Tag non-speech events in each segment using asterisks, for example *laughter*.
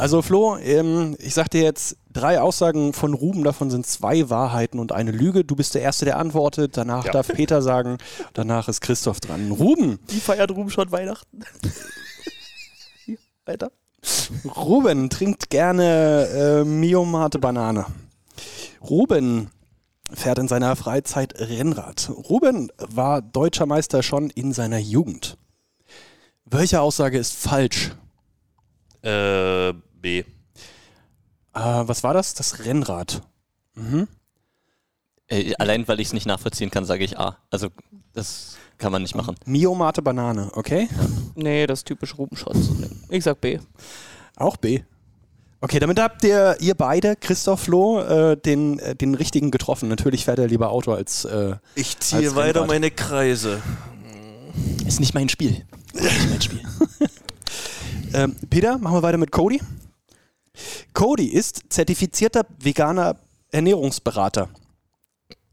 Also Flo, ähm, ich sag dir jetzt drei Aussagen von Ruben, davon sind zwei Wahrheiten und eine Lüge. Du bist der Erste, der antwortet. Danach Ja. darf Peter sagen. Danach ist Christoph dran. Ruben, Wie feiert Ruben schon Weihnachten? *laughs* Hier, Weiter. Ruben trinkt gerne äh, Miomate Banane. Ruben fährt in seiner Freizeit Rennrad. Ruben war deutscher Meister schon in seiner Jugend. Welche Aussage ist falsch? Äh, Äh, was war das? Das Rennrad. Mhm. Äh, allein weil ich es nicht nachvollziehen kann, sage ich A. Also das kann man nicht machen. Miomate Banane, okay? Nee, das ist typisch Rubenschotz. Ich sag B. Auch B. Okay, damit habt ihr, ihr beide, Christoph Flo, äh, den, äh, den richtigen getroffen. Natürlich fährt er lieber Auto als. Äh, Ich ziehe Als weiter Rennrad. meine Kreise. Ist nicht mein Spiel. *laughs* Nicht mein Spiel. ähm, Peter, machen wir weiter mit Cody. Cody ist zertifizierter veganer Ernährungsberater.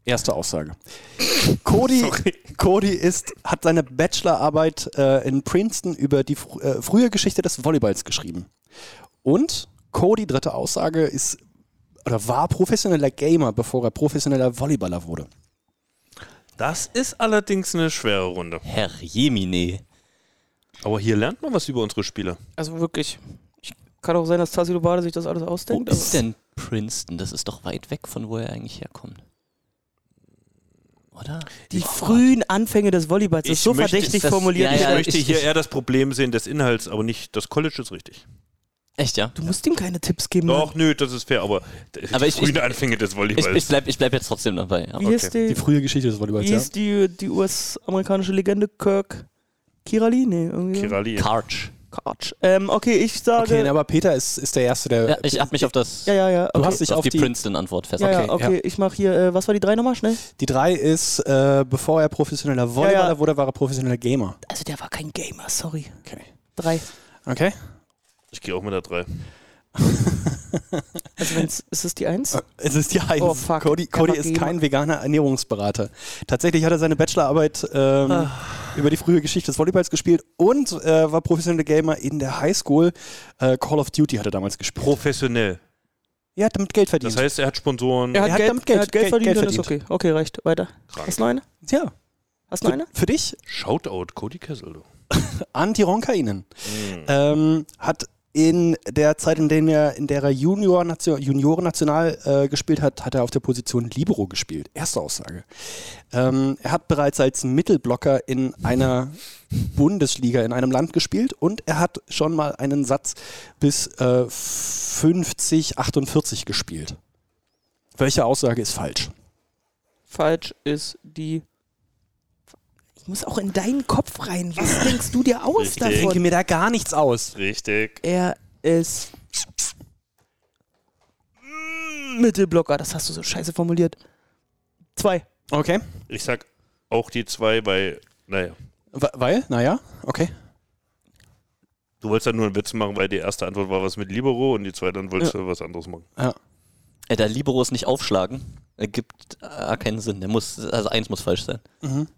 Erste Aussage. Cody, *laughs* Cody ist, hat seine Bachelorarbeit äh, in Princeton über die fr äh, frühe Geschichte des Volleyballs geschrieben. Und Cody, dritte Aussage, ist oder war professioneller Gamer, bevor er professioneller Volleyballer wurde. Das ist allerdings eine schwere Runde. Herr Jemine. Aber hier lernt man was über unsere Spieler. Also wirklich. Ich, kann auch sein, dass Tassilo Bade sich das alles Wo ausdenkt. ist denn Princeton? Das ist doch weit weg von wo er eigentlich herkommt. Oder? die frühen Anfänge des Volleyballs. Das Ich ist so möchte- verdächtig ist das- formuliert. ja, Ich ja, möchte ich- hier ich- eher das Problem sehen des Inhalts, aber nicht das College ist richtig. Echt, ja? Du musst ihm keine Tipps geben. Doch, nö, das ist fair, aber, Aber die ich- frühen ich- Anfänge des Ich, Volleyballs. ich, bleib, ich bleib jetzt trotzdem dabei. Ja. Wie ist die, Die frühe Geschichte des Volleyballs, wie ja. ist die, die US-amerikanische Legende Kirk Kirali? Nee, irgendwie. Kirali. Karch. Karch. Ähm, okay, ich sage. Okay, aber Peter ist, ist der Erste, der. Ja, ich hab mich auf das ja, ja, ja. Du Okay. hast dich auf, auf die, die- Princeton-Antwort fest. ja, ja, okay, okay. ja. Ich mache hier, äh, was war die drei nochmal schnell? Die drei ist, äh, bevor er professioneller Volleyballer Ja, ja. wurde, war er professioneller Gamer. Also der war kein Gamer, sorry. Okay. Drei. Okay. Ich gehe auch mit der 3. *laughs* Also wenn's, ist es die Eins? Es ist die Eins. Oh, fuck. Cody, Cody ist kein veganer Ernährungsberater. Tatsächlich hat er seine Bachelorarbeit ähm, Ah. Über die frühe Geschichte des Volleyballs gespielt und äh, war professioneller Gamer in der Highschool. Äh, Call of Duty hat er damals gespielt. Professionell. Er hat damit Geld verdient. Das heißt, er hat Sponsoren. Er hat, Er hat Geld, damit Geld- er hat Geld, Geld- verdient, Geld ist okay. verdient. Okay, reicht. Weiter. Krank. Hast du noch eine? ja. Hast du noch Für, eine? für dich, Shoutout, Cody Kessel. *laughs* Anti-Ronkainen. Mhm. Ähm, hat in der Zeit, in der er, in der er Junior Nation, Junioren-National äh, gespielt hat, hat er auf der Position Libero gespielt. Erste Aussage. Ähm, er hat bereits als Mittelblocker in einer Bundesliga in einem Land gespielt und er hat schon mal einen Satz bis äh, 50, 48 gespielt. Welche Aussage ist falsch? Falsch ist die. Ich muss auch in deinen Kopf rein. Was denkst du dir aus Richtig. Ich denke davon? mir da gar nichts aus. Richtig. Er ist Mittelblocker. Das hast du so scheiße formuliert. Zwei. Okay. Ich sag auch die 2, weil, naja, We- Weil, naja, okay. du wolltest ja nur einen Witz machen, weil die erste Antwort war was mit Libero und die zweite dann wolltest du was anderes machen. Äh, der Liberos nicht aufschlagen, ergibt äh, keinen Sinn. Der muss, also eins muss falsch sein. Mhm.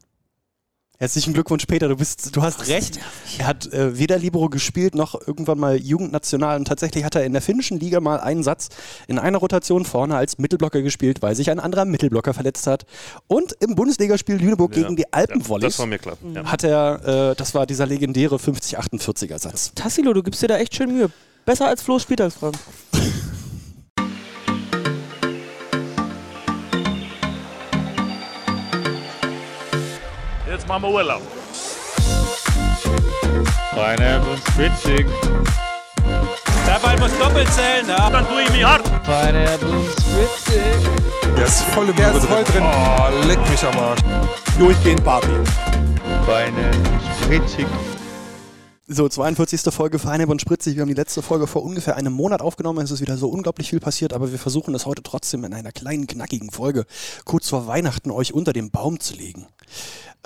Herzlichen Glückwunsch, Peter. Du bist, du hast recht. Er hat äh, weder Libero gespielt noch irgendwann mal Jugendnational und tatsächlich hat er in der finnischen Liga mal einen Satz in einer Rotation vorne als Mittelblocker gespielt, weil sich ein anderer Mittelblocker verletzt hat. Und im Bundesligaspiel Lüneburg Ja. gegen die Ja, Alpenvolleys das war mir klar. Ja. hat er, äh, das war dieser legendäre 50-48er Satz. Tassilo, du gibst dir da echt schön Mühe. Besser als Flo's Spieltagsfragen. *laughs* Wir Urlaub. Pineapple Spritzig. Der Ball muss doppelt zählen, ja. Dann tue ich mich hart. Pineapple Spritzig. Der ist voll, der ist voll drin. Oh, leck mich am Arsch. Durchgehend Party. Pineapple Spritzig. So, 42. Folge Feineb und Spritzig. Wir haben die letzte Folge vor ungefähr einem Monat aufgenommen. Es ist wieder so unglaublich viel passiert, aber wir versuchen es heute trotzdem in einer kleinen, knackigen Folge kurz vor Weihnachten euch unter den Baum zu legen.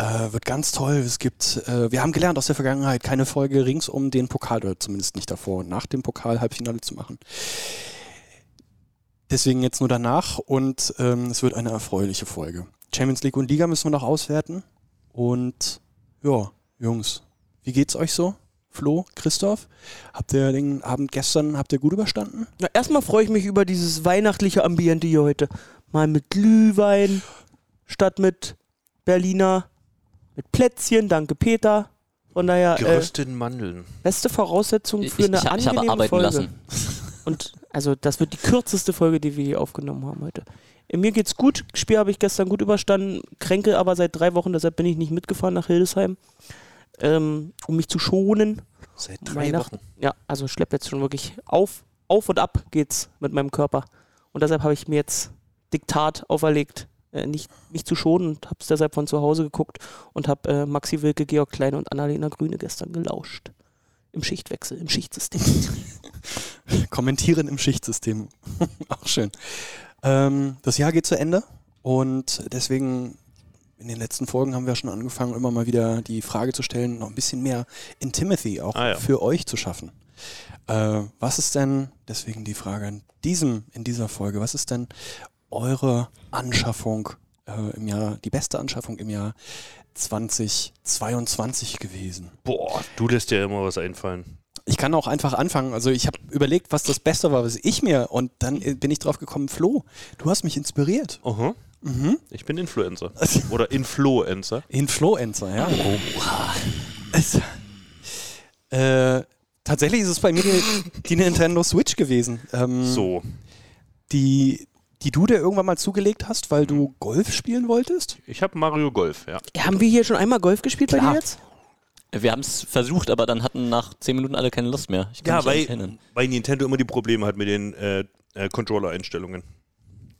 Äh, wird ganz toll. Es gibt, äh, wir haben gelernt aus der Vergangenheit, keine Folge rings um den Pokal oder zumindest nicht davor nach dem Pokal-Halbfinale zu machen. Deswegen jetzt nur danach und ähm, es wird eine erfreuliche Folge. Champions League und Liga müssen wir noch auswerten. Und ja, Jungs, wie geht's euch so? Flo, Christoph, habt ihr den Abend gestern, habt ihr gut überstanden? Na, erstmal freue ich mich über dieses weihnachtliche Ambiente hier heute. Mal mit Glühwein statt mit Berliner, mit Plätzchen, danke Peter. Von daher, äh, Gerösteten Mandeln. beste Voraussetzung Ich, für eine ich, ich angenehme habe arbeiten Folge. lassen. *laughs* Und also das wird die kürzeste Folge, die wir hier aufgenommen haben heute. Äh, Mir geht's gut. Spiel habe ich gestern gut überstanden. Kränke aber seit drei Wochen, deshalb bin ich nicht mitgefahren nach Hildesheim, ähm, um mich zu schonen. Seit Weihnachten. Ja, also schlepp jetzt schon wirklich auf, auf und ab geht's mit meinem Körper. Und deshalb habe ich mir jetzt Diktat auferlegt, äh, nicht mich zu schonen und habe es deshalb von zu Hause geguckt und habe äh, Maxi Wilke, Georg Kleine und Annalena Grüne gestern gelauscht. Im Schichtwechsel, im Schichtsystem. *laughs* Kommentieren im Schichtsystem. *laughs* Auch schön. Ähm, das Jahr geht zu Ende und deswegen in den letzten Folgen haben wir schon angefangen, immer mal wieder die Frage zu stellen, noch ein bisschen mehr Intimacy auch Ah, ja. für euch zu schaffen. Äh, was ist denn, deswegen die Frage in, diesem, in dieser Folge, was ist denn eure Anschaffung äh, im Jahr, die beste Anschaffung im Jahr 2022 gewesen? Boah, du lässt dir immer was einfallen. Ich kann auch einfach anfangen. Also ich habe überlegt, was das Beste war, was ich mir und dann äh, bin ich drauf gekommen, Flo, du hast mich inspiriert. Aha. Mhm. Ich bin Influencer. *laughs* Oder Influencer. Influencer, ja. Es, äh, tatsächlich ist es bei mir die, die Nintendo Switch gewesen. Ähm, So. Die, die du dir irgendwann mal zugelegt hast, weil du Golf spielen wolltest? Ich habe Mario Golf, ja. Haben wir hier schon einmal Golf gespielt bei Klar. dir jetzt? Wir haben es versucht, aber dann hatten nach 10 Minuten alle keine Lust mehr. Ich kann Ja, mich weil, erinnern. weil Nintendo immer die Probleme hat mit den äh, äh, Controller-Einstellungen.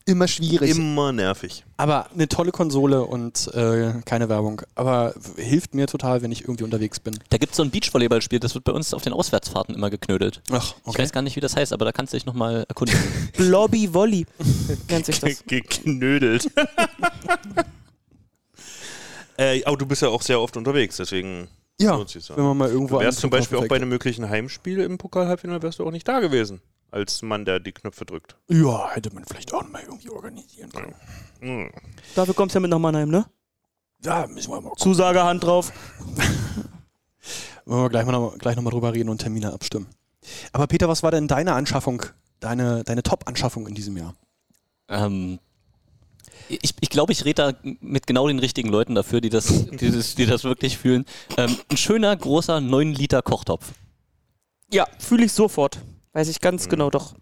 Immer schwierig. Immer nervig. Aber eine tolle Konsole und äh, keine Werbung. Aber hilft mir total, wenn ich irgendwie unterwegs bin. Da gibt es so ein Beachvolleyballspiel, das wird bei uns auf den Auswärtsfahrten immer geknödelt. Ach, Ich weiß gar nicht, wie das heißt, aber da kannst du dich nochmal erkundigen. *laughs* Blobby Volley *laughs* nennt sich das. Geknödelt. *laughs* äh, aber du bist ja auch sehr oft unterwegs, deswegen Ja, wenn man mal irgendwo Du wärst zum Beispiel auch bei einem möglichen Heimspiel im Pokal-Halbfinale wärst du auch nicht da gewesen. Als Mann, der die Knöpfe drückt. Ja, hätte man vielleicht auch mal irgendwie organisieren können. Hm. Dafür kommst du ja mit nach Mannheim, ne? Ja, müssen wir mal gucken. Zusage Hand drauf. *laughs* Wollen wir gleich, mal noch, gleich nochmal drüber reden und Termine abstimmen. Aber Peter, was war denn deine Anschaffung, deine, deine Top-Anschaffung in diesem Jahr? ähm, ich ich glaube, ich rede da mit genau den richtigen Leuten dafür, die das, *laughs* die das, die das wirklich fühlen. Ähm, ein schöner, großer 9 Liter Kochtopf. Ja, fühle ich sofort. Weiß ich ganz genau, doch.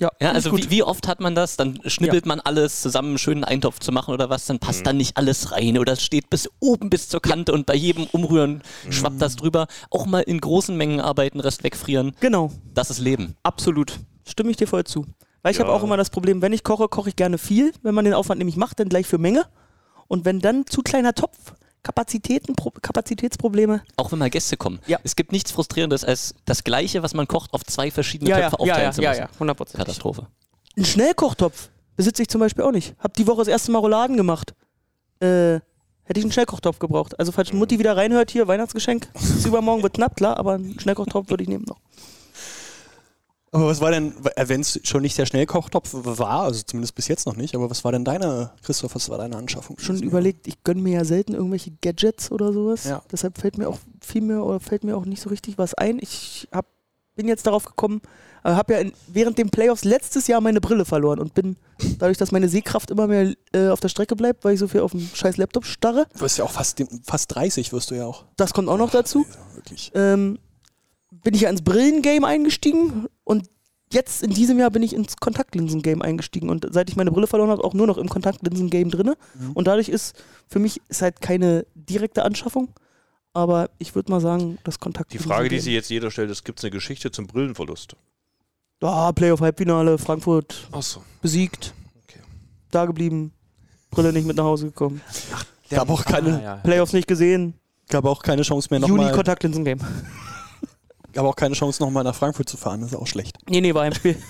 Ja, Ja, also gut. wie, wie oft hat man das? Dann schnippelt man alles zusammen, einen schönen Eintopf zu machen oder was, dann passt Mhm. dann nicht alles rein oder es steht bis oben bis zur Kante und bei jedem Umrühren schwappt Mhm. das drüber. Auch mal in großen Mengen arbeiten, Rest wegfrieren. Genau, Das ist Leben. absolut. Stimme ich dir voll zu. Weil ich Ja. habe auch immer das Problem, wenn ich koche, koche ich gerne viel. Wenn man den Aufwand nämlich macht, dann gleich für Menge. Und wenn dann zu kleiner Topf, Kapazitäten, Pro- Kapazitätsprobleme. Auch wenn mal Gäste kommen. Ja. Es gibt nichts Frustrierendes als das Gleiche, was man kocht, auf zwei verschiedene Ja, ja, Töpfe ja, aufteilen ja, zu ja, müssen. ja, 100%. Katastrophe. Einen Schnellkochtopf besitze ich zum Beispiel auch nicht. Hab die Woche das erste Mal Rouladen gemacht. Äh, hätte ich einen Schnellkochtopf gebraucht. Also falls Mutti wieder reinhört hier, Weihnachtsgeschenk, ist *laughs* übermorgen wird knapp, klar, aber einen Schnellkochtopf würde ich nehmen noch. Aber was war denn, wenn es schon nicht der Schnellkochtopf war, also zumindest bis jetzt noch nicht, aber was war denn deine, Christoph, was war deine Anschaffung? Schon überlegt, ich gönne mir ja selten irgendwelche Gadgets oder sowas. Ja. Deshalb fällt mir auch viel mehr oder fällt mir auch nicht so richtig was ein. Ich hab, bin jetzt darauf gekommen, äh, habe ja in, während den Playoffs letztes Jahr meine Brille verloren und bin dadurch, dass meine Sehkraft immer mehr äh, auf der Strecke bleibt, weil ich so viel auf dem scheiß Laptop starre. Du wirst ja auch fast, fast 30, wirst du ja auch. Das kommt auch noch dazu. Ja, wirklich. ähm, bin ich ja ins Brillengame eingestiegen und jetzt in diesem Jahr bin ich ins Kontaktlinsen-Game eingestiegen und seit ich meine Brille verloren habe, auch nur noch im Kontaktlinsen-Game drin. Mhm. Und dadurch ist für mich ist halt keine direkte Anschaffung, aber ich würde mal sagen, das Die Kontaktlinsen. Frage, die sich jetzt jeder stellt, ist, gibt es eine Geschichte zum Brillenverlust? Ah, Playoff-Halbfinale, Frankfurt Achso. besiegt, Okay. da geblieben, Brille nicht mit nach Hause gekommen, Gab auch keine, ja. Playoffs nicht gesehen, gab auch keine Chance mehr Juni nochmal, Kontaktlinsen-Game. Gab auch keine Chance nochmal nach Frankfurt zu fahren, das ist auch schlecht. Nee, nee, war im Spiel. *laughs*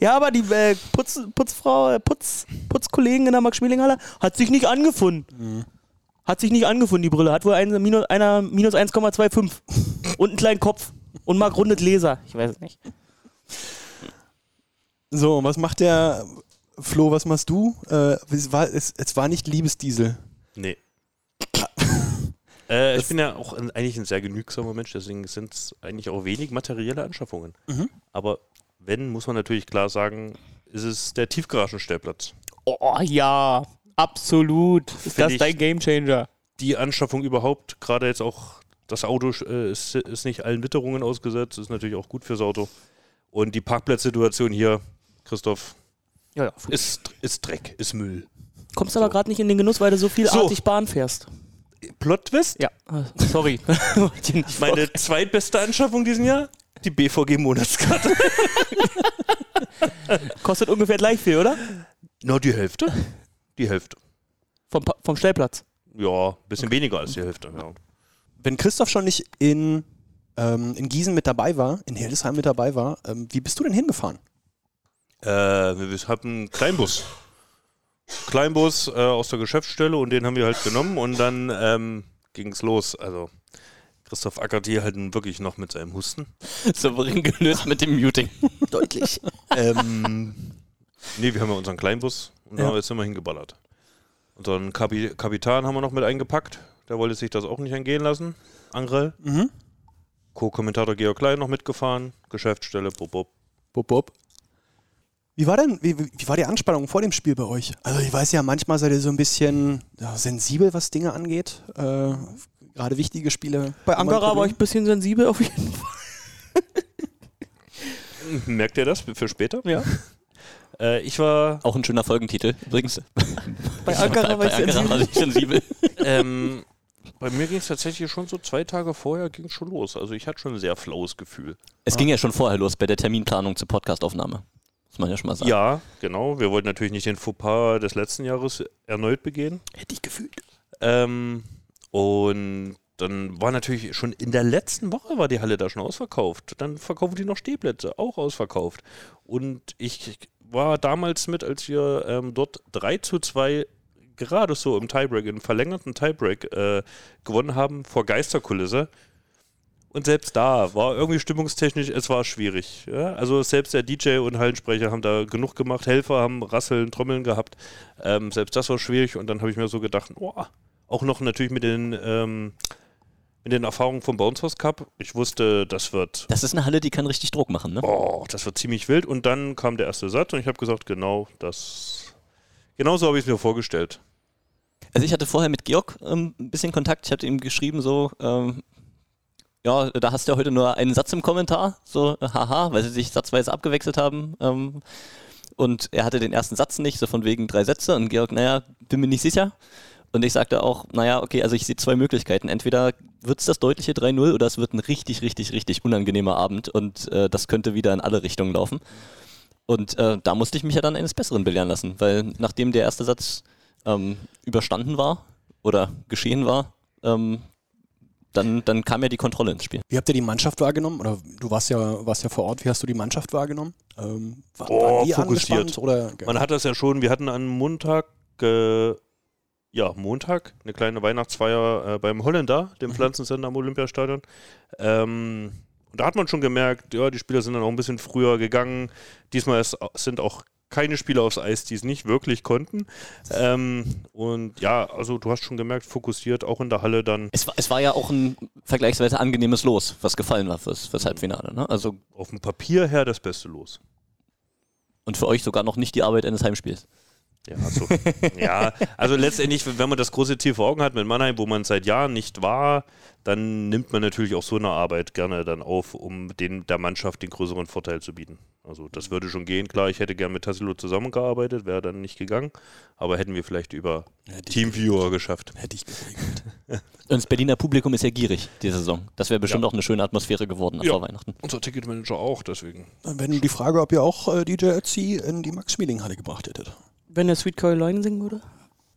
ja, aber die äh, Putz, Putzfrau, äh, Putz, Putzkollegin in der Max-Schmeling-Halle hat sich nicht angefunden. Hat sich nicht angefunden, die Brille. Hat wohl ein, minus, einer minus 1,25 und einen kleinen Kopf und mag runde Gläser. Ich weiß es nicht. So, und was macht der Flo, was machst du? Äh, es, war, es, es war nicht Liebesdiesel. Nee. Äh, ich bin ja auch ein, eigentlich ein sehr genügsamer Mensch, deswegen sind es eigentlich auch wenig materielle Anschaffungen. Mhm. Aber wenn, muss man natürlich klar sagen, ist es der Tiefgaragenstellplatz. Oh ja, absolut. Ist das dein Gamechanger? Die Anschaffung überhaupt, gerade jetzt auch, das Auto äh, ist, ist nicht allen Witterungen ausgesetzt, ist natürlich auch gut fürs Auto. Und die Parkplatzsituation hier, Christoph, Ja, ja. ist, ist Dreck, ist Müll. Kommst aber gerade nicht in den Genuss, weil du so viel So. artig Bahn fährst. Plot-Twist? Ja, sorry. *laughs* Meine zweitbeste Anschaffung diesen Jahr? Die BVG-Monatskarte. *laughs* Kostet ungefähr gleich viel, oder? Na, die Hälfte. Die Hälfte. Vom, Pa- vom Stellplatz. Ja, bisschen weniger als die Hälfte. Ja. Wenn Christoph schon nicht in, ähm, in Gießen mit dabei war, in Hildesheim mit dabei war, ähm, wie bist du denn hingefahren? Äh, wir haben einen Kleinbus. Kleinbus äh, aus der Geschäftsstelle und den haben wir halt genommen und dann ähm, ging es los. Also Christoph ackert hier halt wirklich noch mit seinem Husten. *laughs* Souverän gelöst mit dem Muting. *laughs* Deutlich. ähm, nee, wir haben ja unseren Kleinbus und Ja. da sind wir hingeballert. Unseren Kapi Kapitan haben wir noch mit eingepackt. Der wollte sich das auch nicht entgehen lassen. Angrell. Mhm. Co-Kommentator Georg Klein noch mitgefahren. Geschäftsstelle, bub, bub. Bub, bub. Wie war denn, wie, wie war die Anspannung vor dem Spiel bei euch? Also ich weiß ja, manchmal seid ihr so ein bisschen ja, sensibel, was Dinge angeht. Äh, gerade wichtige Spiele. Bei Ankara war ich ein bisschen sensibel auf jeden Fall. *laughs* Merkt ihr das für später? Ja. *laughs* Äh, ich war Auch ein schöner Folgentitel übrigens. Bei *laughs* Ankara war ich sensibel. war ich sensibel. ähm, bei mir ging es tatsächlich schon so zwei Tage vorher ging schon los. Also ich hatte schon ein sehr flaues Gefühl. Es ging ja schon vorher los bei der Terminplanung zur Podcastaufnahme. Muss man ja schon mal sagen. Ja, genau. Wir wollten natürlich nicht den Fauxpas des letzten Jahres erneut begehen. Hätte ich gefühlt. Ähm, und dann war natürlich schon in der letzten Woche war die Halle da schon ausverkauft. Dann verkaufen die noch Stehplätze, auch ausverkauft. Und ich war damals mit, als wir ähm, dort 3 zu 2 gerade so im Tiebreak, im verlängerten Tiebreak äh, gewonnen haben vor Geisterkulisse. Und selbst da war irgendwie stimmungstechnisch, es war schwierig. Ja? Also selbst der DJ und Hallensprecher haben da genug gemacht, Helfer haben Rasseln, Trommeln gehabt. Ähm, selbst das war schwierig und dann habe ich mir so gedacht, oh, auch noch natürlich mit den, ähm, mit den Erfahrungen vom Bounce House Cup. Ich wusste, das wird, Das ist eine Halle, die kann richtig Druck machen, ne? oh, das wird ziemlich wild. Und dann kam der erste Satz und ich habe gesagt, genau das, genau so habe ich es mir vorgestellt. Also ich hatte vorher mit Georg ähm, ein bisschen Kontakt. Ich hatte ihm geschrieben so, ähm, ja, da hast du ja heute nur einen Satz im Kommentar, so, haha, weil sie sich satzweise abgewechselt haben. Ähm, und er hatte den ersten Satz nicht, so von wegen drei Sätze. Und Georg, naja, bin mir nicht sicher. Und ich sagte auch, naja, okay, also ich sehe zwei Möglichkeiten. Entweder wird es das deutliche 3-0 oder es wird ein richtig, richtig, richtig unangenehmer Abend und äh, das könnte wieder in alle Richtungen laufen. Und äh, da musste ich mich ja dann eines Besseren belehren lassen, weil nachdem der erste Satz ähm, überstanden war oder geschehen war, ähm, dann, dann kam ja die Kontrolle ins Spiel. Wie habt ihr die Mannschaft wahrgenommen? Oder du warst ja, warst ja vor Ort. Wie hast du die Mannschaft wahrgenommen? Ähm, war, Oh, waren die fokussiert. angespannt Oder? Man hat das ja schon, wir hatten an Montag, äh, ja, Montag, eine kleine Weihnachtsfeier äh, beim Holländer, dem Pflanzensender am Olympiastadion. Ähm, und da hat man schon gemerkt, ja, die Spieler sind dann auch ein bisschen früher gegangen. Diesmal ist, sind auch keine Spieler aufs Eis, die es nicht wirklich konnten. Ähm, und ja, also du hast schon gemerkt, fokussiert auch in der Halle dann Es war, es war ja auch ein vergleichsweise angenehmes Los, was gefallen war fürs, fürs Halbfinale. Ne? Also, auf dem Papier her das Beste los. und für euch sogar noch nicht die Arbeit eines Heimspiels. Ja, also, ja, also letztendlich, wenn man das große Ziel vor Augen hat mit Mannheim, wo man seit Jahren nicht war, dann nimmt man natürlich auch so eine Arbeit gerne dann auf, um den, der Mannschaft den größeren Vorteil zu bieten. Also das würde schon gehen. Klar, ich hätte gern mit Tassilo zusammengearbeitet, wäre dann nicht gegangen, aber hätten wir vielleicht über Teamviewer geschafft. Hätte ich geregelt. *laughs* Und das Berliner Publikum ist ja gierig, die Saison. Das wäre bestimmt auch eine schöne Atmosphäre geworden Ja. vor Weihnachten. Unser Ticketmanager auch, deswegen. Dann wäre die Frage, ob ihr auch äh, DJ Ötzi in die Max-Schmeling-Halle gebracht hättet. Wenn der Sweet Caroline singen würde?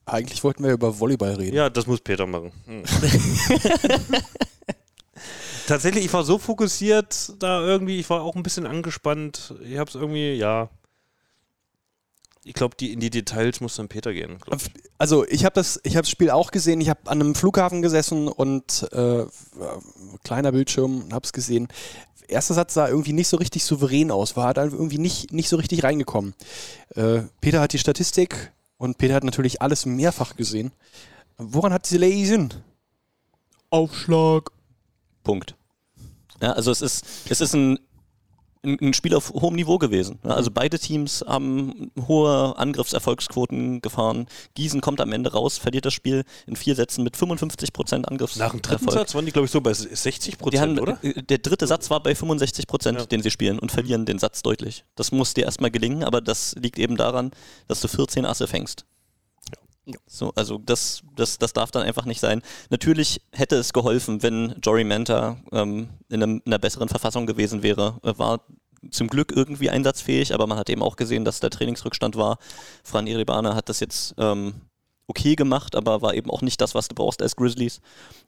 Eigentlich wollten wir über Volleyball reden. Ja, das muss Peter machen. Hm. *laughs* *laughs* Tatsächlich, ich war so fokussiert da irgendwie, ich war auch ein bisschen angespannt. Ich habe es irgendwie, ja. Ich glaube, die, in die Details muss dann Peter gehen. ich. Also ich habe das, ich habe das Spiel auch gesehen. Ich habe an einem Flughafen gesessen und äh, kleiner Bildschirm, habe es gesehen. Erster Satz sah irgendwie nicht so richtig souverän aus, war halt irgendwie nicht, nicht so richtig reingekommen. Äh, Peter hat die Statistik und Peter hat natürlich alles mehrfach gesehen. Woran hat sie gelesen? Aufschlag. Punkt. Ja, also es ist, es ist ein, ein, Spiel auf hohem Niveau gewesen. Also beide Teams haben hohe Angriffserfolgsquoten gefahren. Gießen kommt am Ende raus, verliert das Spiel in vier Sätzen mit 55 Prozent Angriffserfolg. Nach dem dritten Satz waren die, glaube ich, so bei 60 Die haben, Prozent, oder? äh, Der dritte Satz war bei 65 Prozent, Ja. den sie spielen und verlieren den Satz deutlich. Das muss dir erstmal gelingen, aber das liegt eben daran, dass du 14 Asse fängst. So, also das, das, das darf dann einfach nicht sein. Natürlich hätte es geholfen, wenn Jory Manta ähm, in, einem, in einer besseren Verfassung gewesen wäre. Er war zum Glück irgendwie einsatzfähig, aber man hat eben auch gesehen, dass der Trainingsrückstand war. Fran Iribana hat das jetzt ähm, okay gemacht, aber war eben auch nicht das, was du brauchst als Grizzlies,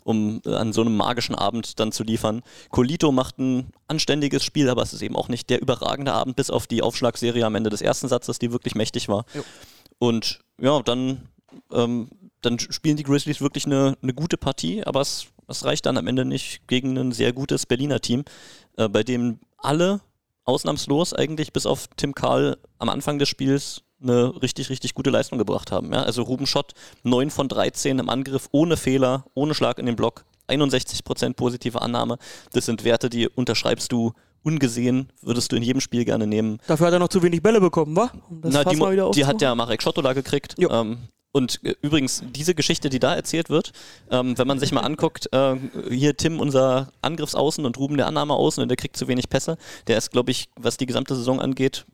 um äh, an so einem magischen Abend dann zu liefern. Colito macht ein anständiges Spiel, aber es ist eben auch nicht der überragende Abend, bis auf die Aufschlagserie am Ende des ersten Satzes, die wirklich mächtig war. Und ja, dann, ähm, dann spielen die Grizzlies wirklich eine, eine gute Partie, aber es, es reicht dann am Ende nicht gegen ein sehr gutes Berliner Team, äh, bei dem alle ausnahmslos eigentlich bis auf Tim Karl am Anfang des Spiels eine richtig, richtig gute Leistung gebracht haben. Ja? Also Ruben Schott 9 von 13 im Angriff, ohne Fehler, ohne Schlag in den Block, 61% positive Annahme. Das sind Werte, die unterschreibst du ungesehen, würdest du in jedem Spiel gerne nehmen. Dafür hat er noch zu wenig Bälle bekommen, wa? Um das Na, die, die hat der Marek Schottola gekriegt. Ähm, und äh, übrigens, diese Geschichte, die da erzählt wird, ähm, wenn man sich mal anguckt, äh, hier Tim, unser Angriffsaußen und Ruben der Annahmeaußen und der kriegt zu wenig Pässe. Der ist, glaube ich, was die gesamte Saison angeht,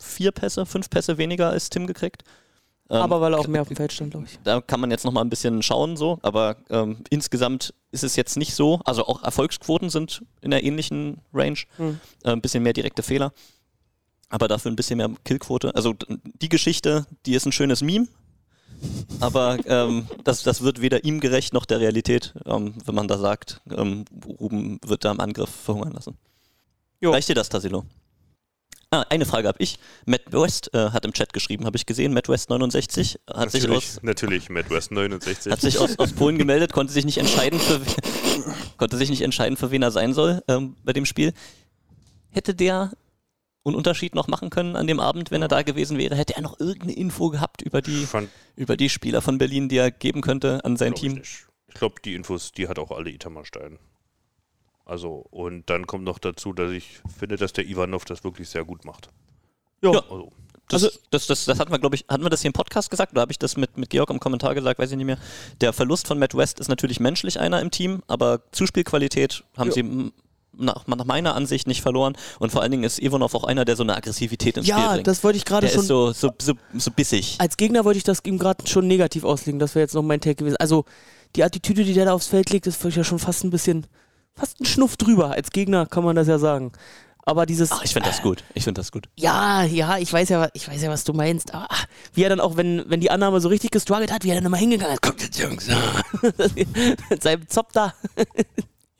vier Pässe, fünf Pässe weniger als Tim gekriegt. Ähm, Aber weil er auch mehr auf dem Feld stand, glaube ich. da kann man jetzt noch mal ein bisschen schauen, so, aber ähm, insgesamt ist es jetzt nicht so. Also auch Erfolgsquoten sind in der ähnlichen Range, Hm. äh, ein bisschen mehr direkte Fehler, aber dafür ein bisschen mehr Killquote. Also die Geschichte, die ist ein schönes Meme, aber ähm, das, das wird weder ihm gerecht noch der Realität, ähm, wenn man da sagt, ähm, Ruben wird da im Angriff verhungern lassen. Jo. Reicht dir das, Tassilo? Ah, eine Frage habe ich. Matt West äh, hat im Chat geschrieben, habe ich gesehen. Matt West 69 hat sich natürlich, aus natürlich, Matt West 69. hat sich aus, aus Polen *laughs* gemeldet, konnte sich nicht entscheiden, für, konnte sich nicht entscheiden, für wen er sein soll ähm, bei dem Spiel. Hätte der einen Unterschied noch machen können an dem Abend, wenn er da gewesen wäre? Hätte er noch irgendeine Info gehabt über die, Fand- über die Spieler von Berlin, die er geben könnte an sein Team? Ich, ich glaube, die Infos, die hat auch alle Itamar Stein. Also, und dann kommt noch dazu, dass ich finde, dass der Ivanov das wirklich sehr gut macht. Ja. Also, Das, Also- das, das, das hatten wir, glaube ich, hatten wir das hier im Podcast gesagt oder habe ich das mit, mit Georg im Kommentar gesagt, weiß ich nicht mehr. Der Verlust von Matt West ist natürlich menschlich einer im Team, aber Zuspielqualität haben Ja. sie nach, nach meiner Ansicht nicht verloren und vor allen Dingen ist Ivanov auch einer, der so eine Aggressivität ins Spiel Ja, bringt. das wollte ich gerade schon. ist so, so, so, so bissig. als Gegner wollte ich das ihm gerade schon negativ auslegen. Das wäre jetzt noch mein Take gewesen. Also die Attitüde, die der da aufs Feld legt, ist ja schon fast ein bisschen, fast ein Schnuff drüber. Als Gegner kann man das ja sagen. Aber dieses, Ach, ich finde das gut. Ich finde das gut. ja, ja, ich weiß ja, ich weiß ja, was du meinst. Aber ah, wie er dann auch, wenn, wenn die Annahme so richtig gestruggelt hat, wie er dann immer hingegangen ist. Kommt jetzt, Jungs. ah. *laughs* Mit seinem Zopf da.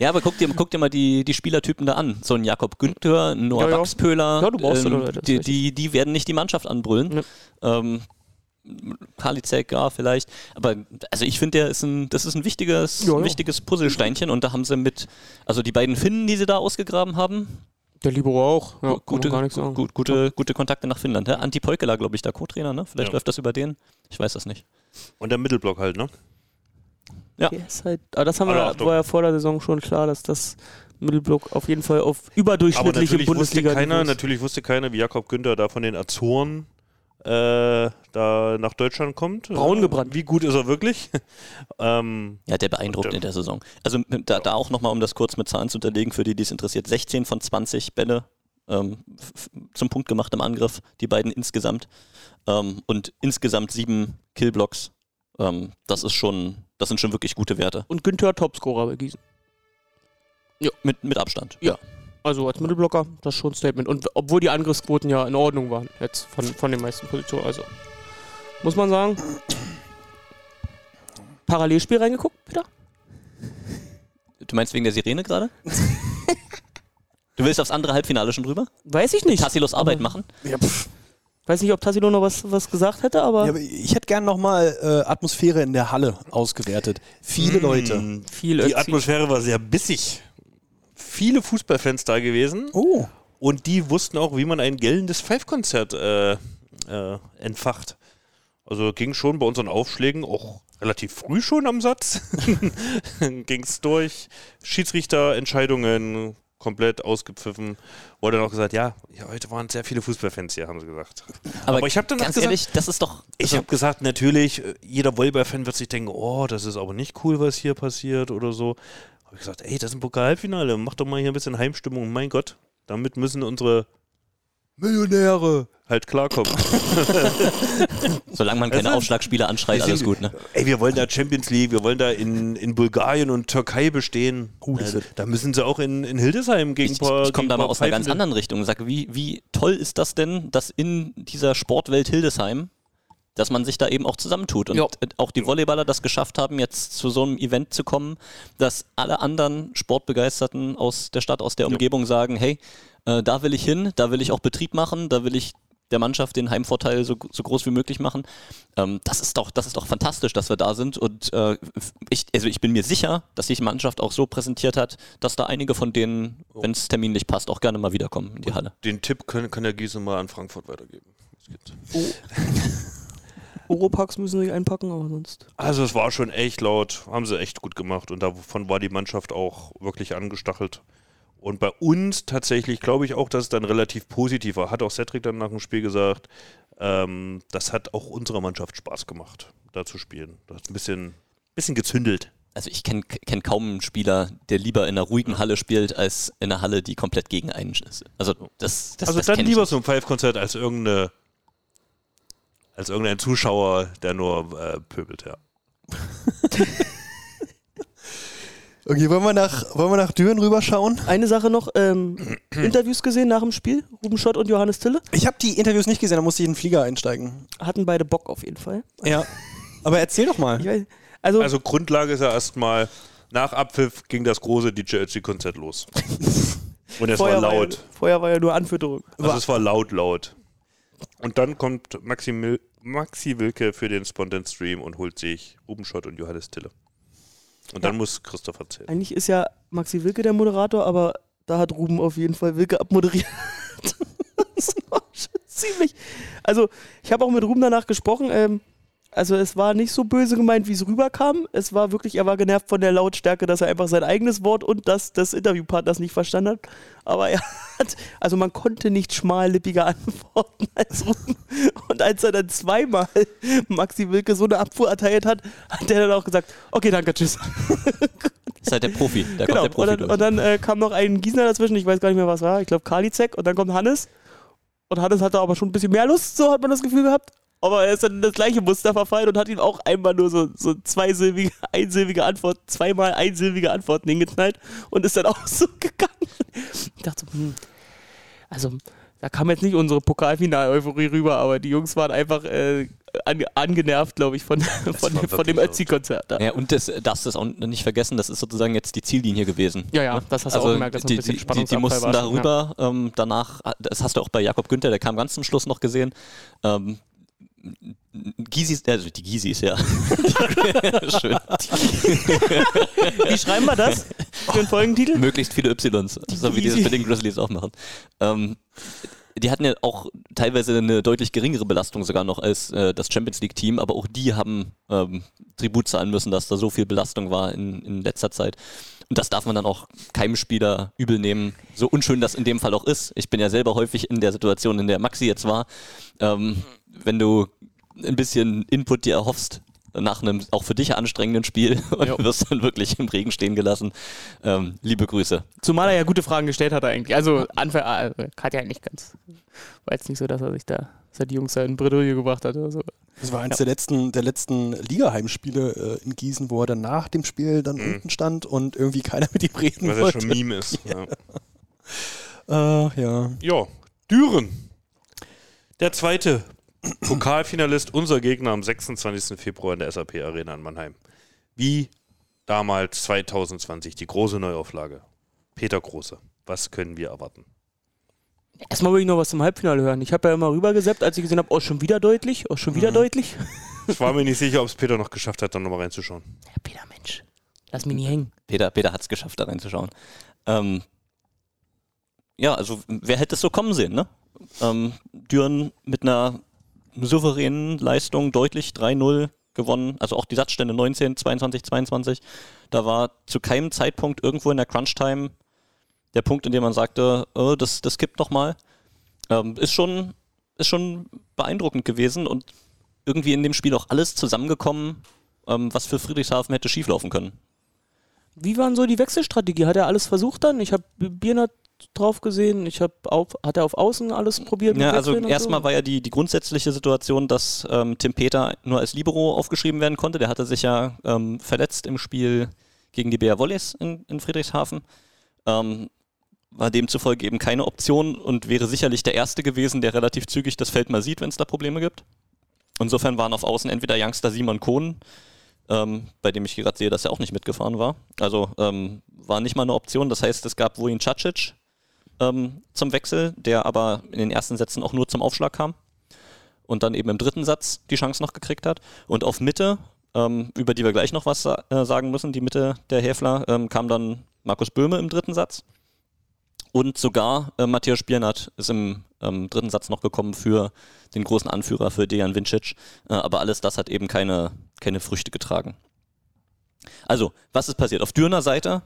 Ja, aber guck dir, guck dir mal die, die Spielertypen da an. So ein Jakob Günther, ein Noah Ja, ja. Baxpöhler. Ja, du brauchst ähm, Leute, das die, die, die werden nicht die Mannschaft anbrüllen. Ähm, Kalizek, ja, vielleicht. Aber also ich finde, der ist ein, das ist ein wichtiges, Ja, ja. wichtiges Puzzlesteinchen und da haben sie mit, also die beiden Finnen, die sie da ausgegraben haben, Der Libero auch. Ja, gute, gar nichts sagen. gut, gute, gute Kontakte nach Finnland. Ja? Antti Poikela, glaube ich, der Co-Trainer, ne? Vielleicht Ja. läuft das über den. Ich weiß das nicht. und der Mittelblock halt, ne? Ja. Der ist halt, aber das haben wir, Achtung. war ja vor der Saison schon klar, dass das Mittelblock auf jeden Fall auf Aber überdurchschnittliche natürlich wusste, Bundesliga keiner, natürlich wusste keiner, wie Jakob Günther da von den Azoren äh, da nach Deutschland kommt. Braun Äh, gebrannt. Wie gut ist er wirklich? *laughs* ähm, Ja, der beeindruckt in der Saison. Also da, da auch nochmal, um das kurz mit Zahlen zu unterlegen, für die, die es interessiert, 16 von 20 Bälle ähm, zum Punkt gemacht im Angriff, die beiden insgesamt. Ähm, und insgesamt sieben Killblocks. Ähm, das ist schon, das sind schon wirklich gute Werte. Und Günther Topscorer bei Gießen. Mit, mit Abstand. Ja. Also als Mittelblocker, das ist schon ein Statement. Und obwohl die Angriffsquoten ja in Ordnung waren, jetzt von, von den meisten Positionen. Also muss man sagen. Parallelspiel reingeguckt, Peter? Du meinst wegen der Sirene gerade? *laughs* du willst aufs andere Halbfinale schon drüber? Weiß ich nicht. Tassilos Arbeit machen? Weiß nicht, ob Tassilo noch was, was gesagt hätte, aber Ja, aber ich hätte gern nochmal äh, Atmosphäre in der Halle ausgewertet. Viele Leute. mh, viel Die. Atmosphäre war sehr bissig. Viele Fußballfans da gewesen Oh, und die wussten auch, wie man ein gellendes Five-Konzert äh, äh, entfacht. Also ging schon bei unseren Aufschlägen auch relativ früh schon am Satz. *laughs* Ging es durch. Schiedsrichterentscheidungen komplett ausgepfiffen. Wurde dann auch gesagt, ja, ja, heute waren sehr viele Fußballfans hier, haben sie gesagt. Aber, Aber ich habe dann ganz gesagt, ehrlich, das ist doch. ich habe gesagt, natürlich, äh, jeder Volleyball-Fan wird sich denken, oh, das ist aber nicht cool, was hier passiert oder so. Habe ich gesagt, ey, das ist ein Pokalfinale, mach doch mal hier ein bisschen Heimstimmung. Mein Gott, damit müssen unsere Millionäre halt klarkommen. *laughs* Solange man keine Also, Aufschlagspieler anschreit, wir alles gut, ne? Ey, wir wollen da Champions League, wir wollen da in, in Bulgarien und Türkei bestehen. das Äh, wird- da müssen sie auch in, in Hildesheim gegen Ich, paar. ich komme da mal aus einer ganz anderen Richtung und sage, wie, wie toll ist das denn, dass in dieser Sportwelt Hildesheim, dass man sich da eben auch zusammentut und äh, auch die Volleyballer das geschafft haben, jetzt zu so einem Event zu kommen, dass alle anderen Sportbegeisterten aus der Stadt, aus der Umgebung sagen, hey, äh, da will ich hin, da will ich auch Betrieb machen, da will ich der Mannschaft den Heimvorteil so, so groß wie möglich machen. Ähm, das ist doch, das ist doch fantastisch, dass wir da sind. Und äh, ich, also ich bin mir sicher, dass sich die Mannschaft auch so präsentiert hat, dass da einige von denen, wenn es terminlich passt, auch gerne mal wiederkommen in die Halle. Den Tipp kann, kann der Gießen mal an Frankfurt weitergeben. Geht. *laughs* Oropax müssen sie einpacken, aber sonst. Also es war schon echt laut, haben sie echt gut gemacht und davon war die Mannschaft auch wirklich angestachelt. Und bei uns tatsächlich glaube ich auch, dass es dann relativ positiv war. Hat auch Cedric dann nach dem Spiel gesagt, ähm, das hat auch unserer Mannschaft Spaß gemacht, da zu spielen. Das hat ein bisschen, bisschen gezündelt. Also ich kenne kenn kaum einen Spieler, der lieber in einer ruhigen Halle spielt, als in einer Halle, die komplett gegen einen ist. Also das, das, also das dann lieber so ein Five-Konzert als irgendeine als irgendein Zuschauer, der nur äh, pöbelt, ja. *laughs* Okay, wollen wir nach, wollen wir nach Düren rüberschauen? Eine Sache noch, ähm, *clears throat* Interviews gesehen nach dem Spiel, Ruben Schott und Johannes Tille. Ich habe die Interviews nicht gesehen, da musste ich in den Flieger einsteigen. Hatten beide Bock auf jeden Fall. Ja. Aber erzähl doch mal. Weiß, also, Also Grundlage ist ja erstmal, nach Abpfiff ging das große DJ-Konzert los. *laughs* Und es war laut. ja, vorher war ja nur Anfütterung. Also es war laut, laut. Und dann kommt Maxi, Mil Maxi Wilke für den Spontan-Stream und holt sich Ruben Schott und Johannes Tille. Und dann muss Christoph erzählen. Eigentlich ist ja Maxi Wilke der Moderator, aber da hat Ruben auf jeden Fall Wilke abmoderiert. *laughs* das war schon ziemlich. Also, ich habe auch mit Ruben danach gesprochen. Ähm, also, es war nicht so böse gemeint, wie es rüberkam. Es war wirklich, er war genervt von der Lautstärke, dass er einfach sein eigenes Wort und das des Interviewpartners nicht verstanden hat. Aber er hat, also man konnte nicht schmallippiger antworten *laughs* als Ruben. Und als er dann zweimal Maxi Wilke so eine Abfuhr erteilt hat, hat er dann auch gesagt, okay, danke, tschüss. *laughs* ist halt der Profi, da Genau, kommt der Profi und dann, und dann äh, kam noch ein Gießener dazwischen, ich weiß gar nicht mehr, was war, ich glaube Karliczek und dann kommt Hannes. Und Hannes hatte aber schon ein bisschen mehr Lust, so hat man das Gefühl gehabt. Aber er ist dann in das gleiche Muster verfallen und hat ihm auch einmal nur so, so zweisilbige, *laughs* einsilbige Antwort, zweimal einsilbige Antworten hingeknallt und ist dann auch *laughs* so gegangen. Ich dachte so, hm, also da kam jetzt nicht unsere Pokalfinal-Euphorie rüber, aber die Jungs waren einfach äh, an, angenervt, glaube ich, von, von, von dem. Ötzi-Konzert. da. Ja, und das darfst du auch nicht vergessen, das ist sozusagen jetzt die Ziellinie gewesen. Ja, ja, das hast du Also auch gemerkt, dass die, ein bisschen die, die, mussten war da schon, ja. ähm, danach, das hast du auch bei Jakob Günther, der kam ganz zum Schluss noch gesehen. Ähm, Gisis, also die Gisis, ja. *laughs* Schön. Wie schreiben wir das für einen Folgentitel? Möglichst viele Ys, so wie die das mit den Grizzlies auch machen. Ähm, die hatten ja auch teilweise eine deutlich geringere Belastung sogar noch als äh, das Champions League-Team, aber auch die haben ähm, Tribut zahlen müssen, dass da so viel Belastung war in, in letzter Zeit. Und das darf man dann auch keinem Spieler übel nehmen, so unschön das in dem Fall auch ist. Ich bin ja selber häufig in der Situation, in der Maxi jetzt war. Ähm, wenn du ein bisschen Input dir erhoffst, nach einem auch für dich anstrengenden Spiel *laughs* und Ja. wirst dann wirklich im Regen stehen gelassen. Ähm, liebe Grüße. Zumal er ja gute Fragen gestellt hat eigentlich. Also Anfang äh, hat ja nicht ganz. War jetzt nicht so, dass er sich da, dass er die Jungs da in Bredouille gebracht hat oder so. Das war eines der letzten, der letzten Ligaheimspiele äh, in Gießen, wo er dann nach dem Spiel dann unten stand und irgendwie keiner mit ihm reden ja wollte. schon Meme ist. Ja. *laughs* Ach ja. ja, Düren. Der zweite Pokalfinalist, unser Gegner am 26. Februar in der SAP Arena in Mannheim. Wie damals 2020, die große Neuauflage. Peter Große. Was können wir erwarten? Erstmal will ich noch was zum Halbfinale hören. Ich habe ja immer rübergesäppt, als ich gesehen habe, oh, schon wieder deutlich, oh, schon wieder deutlich. Ich war mir nicht sicher, ob es Peter noch geschafft hat, dann nochmal reinzuschauen. Ja, Peter, Mensch, lass mich nie hängen. Peter, Peter hat es geschafft, da reinzuschauen. Ähm, ja, also wer hätte es so kommen sehen, ne? Ähm, Düren mit einer souveränen Leistung deutlich 3-0 gewonnen, also auch die Satzstände 19, 22, 22. Da war zu keinem Zeitpunkt irgendwo in der Crunch-Time der Punkt, in dem man sagte, oh, das, das kippt doch mal. Ähm, ist, schon, ist schon beeindruckend gewesen und irgendwie in dem Spiel auch alles zusammengekommen, ähm, was für Friedrichshafen hätte schieflaufen können. Wie waren so die Wechselstrategie? Hat er alles versucht dann? Ich habe Biernat drauf gesehen, ich habe auf, hat er auf Außen alles probiert? Ja, also erstmal so? war ja die, die grundsätzliche Situation, dass ähm, Tim Peter nur als Libero aufgeschrieben werden konnte. Der hatte sich ja ähm, verletzt im Spiel gegen die BR Volleys in, in Friedrichshafen. Ähm, war demzufolge eben keine Option und wäre sicherlich der Erste gewesen, der relativ zügig das Feld mal sieht, wenn es da Probleme gibt. Insofern waren auf Außen entweder Youngster Simon Kohn, ähm, bei dem ich gerade sehe, dass er auch nicht mitgefahren war. Also ähm, war nicht mal eine Option. Das heißt, es gab Wojin Cacic ähm, zum Wechsel, der aber in den ersten Sätzen auch nur zum Aufschlag kam und dann eben im dritten Satz die Chance noch gekriegt hat. Und auf Mitte, ähm, über die wir gleich noch was äh, sagen müssen, die Mitte der Häfler, ähm, kam dann Markus Böhme im dritten Satz. Und sogar äh, Matthias Spiernat ist im ähm, dritten Satz noch gekommen für den großen Anführer, für Dejan Vincic. Äh, aber alles das hat eben keine, keine Früchte getragen. Also, was ist passiert? Auf Dürner Seite,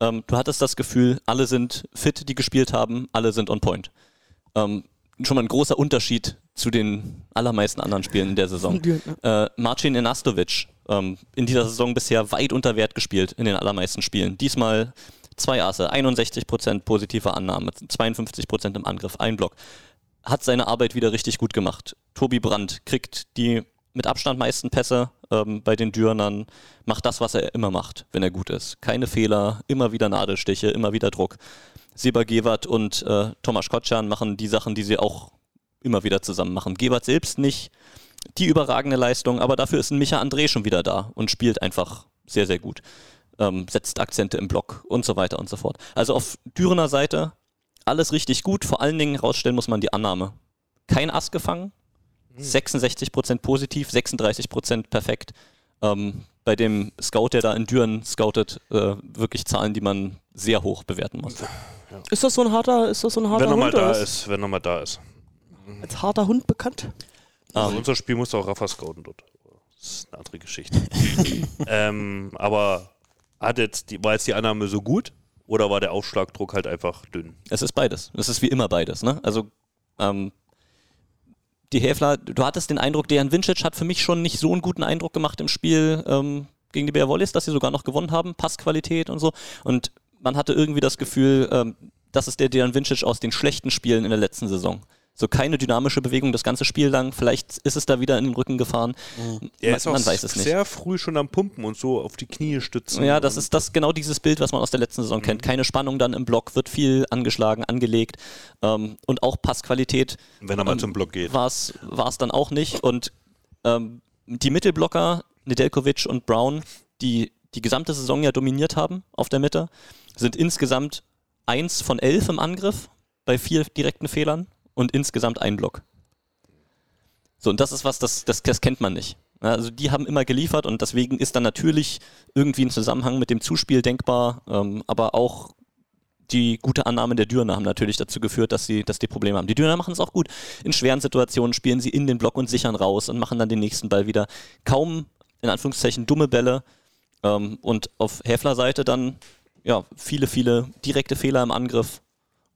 ähm, du hattest das Gefühl, alle sind fit, die gespielt haben, alle sind on point. Ähm, schon mal ein großer Unterschied zu den allermeisten anderen Spielen in der Saison. Äh, Marcin Enastovic, ähm, in dieser Saison bisher weit unter Wert gespielt in den allermeisten Spielen. Diesmal zwei Asse, 61% positive Annahme, 52% im Angriff, ein Block. Hat seine Arbeit wieder richtig gut gemacht. Tobi Brandt kriegt die mit Abstand meisten Pässe ähm, bei den Dürnern, macht das, was er immer macht, wenn er gut ist. Keine Fehler, immer wieder Nadelstiche, immer wieder Druck. Seba Gewert und äh, Thomas Kotschan machen die Sachen, die sie auch immer wieder zusammen machen. Gewert selbst nicht die überragende Leistung, aber dafür ist ein Micha André schon wieder da und spielt einfach sehr, sehr gut. Ähm, setzt Akzente im Block und so weiter und so fort. Also auf Dürener Seite alles richtig gut. Vor allen Dingen rausstellen muss man die Annahme. Kein Ass gefangen, 66% positiv, 36% perfekt. Ähm, bei dem Scout, der da in Düren scoutet, äh, wirklich Zahlen, die man sehr hoch bewerten muss. Ist das so ein harter, ist das so ein harter Wenn er mal Hund? da oder ist, wenn er mal da ist. Als harter Hund bekannt? Also Ähm, unser Spiel muss auch Rafa scouten dort. Das ist eine andere Geschichte. *laughs* ähm, aber hat jetzt die, war jetzt die Annahme so gut oder war der Aufschlagdruck halt einfach dünn? Es ist beides. Es ist wie immer beides. Ne? Also ähm, die Häfler, du hattest den Eindruck, Dejan Vincic hat für mich schon nicht so einen guten Eindruck gemacht im Spiel ähm, gegen die Bär Wallis, dass sie sogar noch gewonnen haben, Passqualität und so. Und man hatte irgendwie das Gefühl, ähm, das ist der Dejan Vincic aus den schlechten Spielen in der letzten Saison. So keine dynamische Bewegung das ganze Spiel lang. Vielleicht ist es da wieder in den Rücken gefahren. Er man, ist auch man weiß es nicht. sehr früh schon am Pumpen und so auf die Knie stützen. Ja, das ist das genau dieses Bild, was man aus der letzten Saison kennt. Keine Spannung dann im Block, wird viel angeschlagen, angelegt ähm, und auch Passqualität wenn er mal ähm, zum Block geht. war es dann auch nicht. Und ähm, die Mittelblocker, Nedeljkovic und Brown, die die gesamte Saison ja dominiert haben auf der Mitte, sind insgesamt eins von elf im Angriff bei vier direkten Fehlern und insgesamt ein Block. So, und das ist was, das, das, das kennt man nicht. Also die haben immer geliefert und deswegen ist dann natürlich irgendwie ein Zusammenhang mit dem Zuspiel denkbar, ähm, aber auch die gute Annahme der Dürner haben natürlich dazu geführt, dass sie, dass die Probleme haben. Die Dürner machen es auch gut. In schweren Situationen spielen sie in den Block und sichern raus und machen dann den nächsten Ball wieder. Kaum, in Anführungszeichen, dumme Bälle. Ähm, und auf Häfler-Seite dann, ja, viele, viele direkte Fehler im Angriff.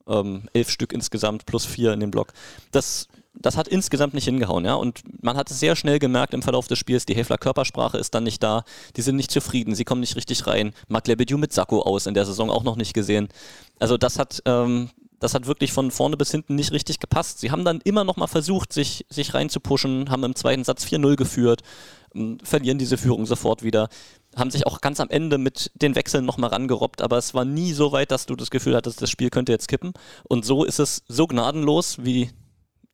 Ähm, elf Stück insgesamt plus vier in dem Block. Das, das hat insgesamt nicht hingehauen, ja. Und man hat es sehr schnell gemerkt im Verlauf des Spiels, die Häfler Körpersprache ist dann nicht da, die sind nicht zufrieden, sie kommen nicht richtig rein. Marc Lebedew mit Sakko aus in der Saison auch noch nicht gesehen. Also das hat, ähm, das hat wirklich von vorne bis hinten nicht richtig gepasst. Sie haben dann immer noch mal versucht, sich, sich reinzupuschen, haben im zweiten Satz 4-0 geführt, ähm, verlieren diese Führung sofort wieder, haben sich auch ganz am Ende mit den Wechseln noch mal rangerobbt, aber es war nie so weit, dass du das Gefühl hattest, das Spiel könnte jetzt kippen. Und so ist es so gnadenlos, wie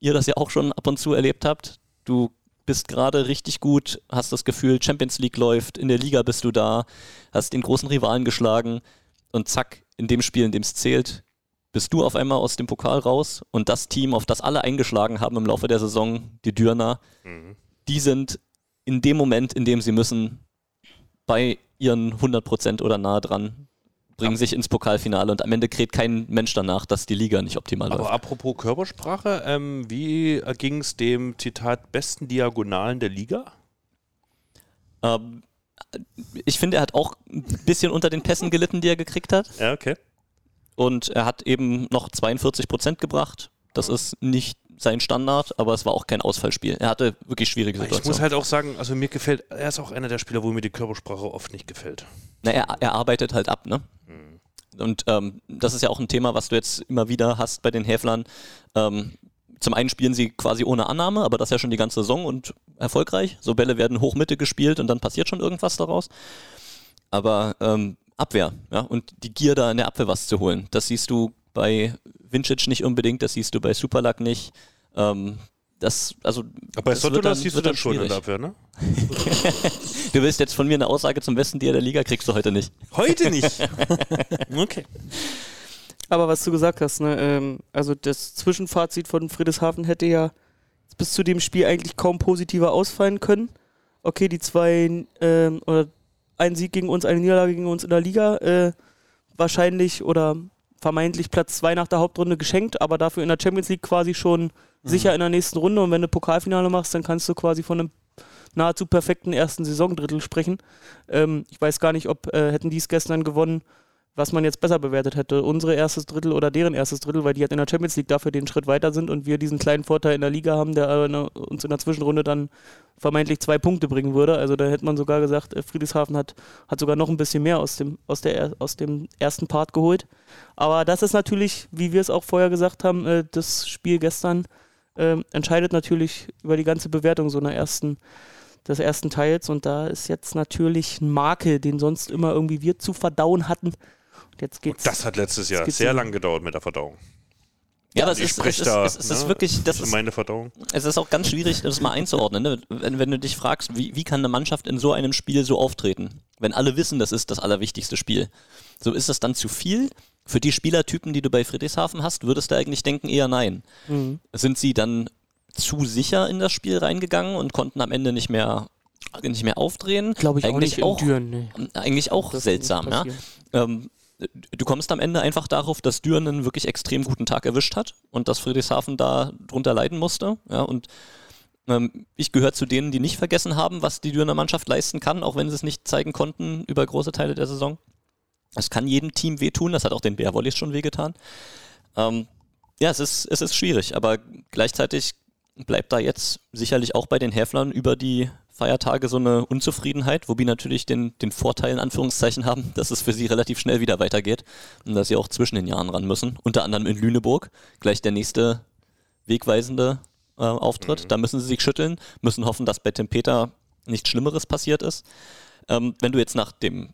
ihr das ja auch schon ab und zu erlebt habt. Du bist gerade richtig gut, hast das Gefühl, Champions League läuft, in der Liga bist du da, hast den großen Rivalen geschlagen und zack, in dem Spiel, in dem es zählt, bist du auf einmal aus dem Pokal raus und das Team, auf das alle eingeschlagen haben im Laufe der Saison, die Dürner, die sind in dem Moment, in dem sie müssen, bei ihren 100% oder nahe dran, bringen sich ins Pokalfinale und am Ende kräht kein Mensch danach, dass die Liga nicht optimal Aber läuft. apropos Körpersprache, ähm, wie ging es dem Zitat besten Diagonalen der Liga? Ähm, ich finde, er hat auch ein bisschen unter den Pässen gelitten, die er gekriegt hat. Ja, okay. Und er hat eben noch 42 Prozent gebracht. Das ist nicht sein Standard, aber es war auch kein Ausfallspiel. Er hatte wirklich schwierige Ich Situationen. muss halt auch sagen, also mir gefällt, er ist auch einer der Spieler, wo mir die Körpersprache oft nicht gefällt. Na, er, er arbeitet halt ab, ne? Und ähm, das ist ja auch ein Thema, was du jetzt immer wieder hast bei den Häflern. Ähm, zum einen spielen sie quasi ohne Annahme, aber das ja schon die ganze Saison und erfolgreich. So Bälle werden Hochmitte gespielt und dann passiert schon irgendwas daraus. Aber ähm, Abwehr, ja, und die Gier da in der Abwehr was zu holen, das siehst du bei Vincic nicht unbedingt, das siehst du bei Superluck nicht. Ähm, das, also, Aber bei dann- siehst du dann schon in der Abwehr, ne? *laughs* Du willst jetzt von mir eine Aussage zum besten Tier der Liga, kriegst du heute nicht. Heute nicht. *laughs* okay. Aber was du gesagt hast, ne, ähm, also das Zwischenfazit von Friedrichshafen hätte ja bis zu dem Spiel eigentlich kaum positiver ausfallen können. Okay, die zwei ähm, oder ein Sieg gegen uns, eine Niederlage gegen uns in der Liga, äh, wahrscheinlich oder vermeintlich Platz zwei nach der Hauptrunde geschenkt, aber dafür in der Champions League quasi schon sicher in der nächsten Runde. Und wenn du Pokalfinale machst, dann kannst du quasi von einem nahezu perfekten ersten Saisondrittel sprechen. Ähm, ich weiß gar nicht, ob äh, hätten die es gestern gewonnen, was man jetzt besser bewertet hätte. Unsere erstes Drittel oder deren erstes Drittel, weil die halt in der Champions League dafür den Schritt weiter sind und wir diesen kleinen Vorteil in der Liga haben, der äh, ne, uns in der Zwischenrunde dann vermeintlich zwei Punkte bringen würde. Also da hätte man sogar gesagt, äh, Friedrichshafen hat, hat sogar noch ein bisschen mehr aus dem, aus, der, er- aus dem ersten Part geholt. Aber das ist natürlich, wie wir es auch vorher gesagt haben, äh, das Spiel gestern äh, entscheidet natürlich über die ganze Bewertung so einer ersten des ersten Teils und da ist jetzt natürlich ein Makel, den sonst immer irgendwie wir zu verdauen hatten. Und jetzt geht's. Das hat letztes Jahr sehr lang gedauert mit der Verdauung. Ja, das ich ist, es ist, da. es ist, es ist ne? wirklich, das ist, meine Verdauung. es ist auch ganz schwierig, das mal einzuordnen. Ne? Wenn, wenn du dich fragst, wie, wie kann eine Mannschaft in so einem Spiel so auftreten? Wenn alle wissen, das ist das allerwichtigste Spiel. So ist das dann zu viel? Für die Spielertypen, die du bei Friedrichshafen hast, würdest du eigentlich denken, eher nein. Mhm. Sind sie dann zu sicher in das Spiel reingegangen und konnten am Ende nicht mehr, nicht mehr aufdrehen? Glaube ich eigentlich auch nicht in Düren. Nee. Eigentlich auch Das seltsam, ja. Ähm, du kommst am Ende einfach darauf, dass Düren einen wirklich extrem guten Tag erwischt hat und dass Friedrichshafen da drunter leiden musste. Ja, und ähm, ich gehöre zu denen, die nicht vergessen haben, was die Dürener Mannschaft leisten kann, auch wenn sie es nicht zeigen konnten über große Teile der Saison. Das kann jedem Team wehtun, das hat auch den Bärwollis schon wehgetan. Ähm, ja, es ist, es ist schwierig, aber gleichzeitig bleibt da jetzt sicherlich auch bei den Häflern über die Feiertage so eine Unzufriedenheit, wobei natürlich den, den Vorteil in Anführungszeichen haben, dass es für sie relativ schnell wieder weitergeht und dass sie auch zwischen den Jahren ran müssen. Unter anderem in Lüneburg, gleich der nächste wegweisende äh, Auftritt. Da müssen sie sich schütteln, müssen hoffen, dass bei Tim Peter nichts Schlimmeres passiert ist. Ähm, wenn du jetzt nach dem,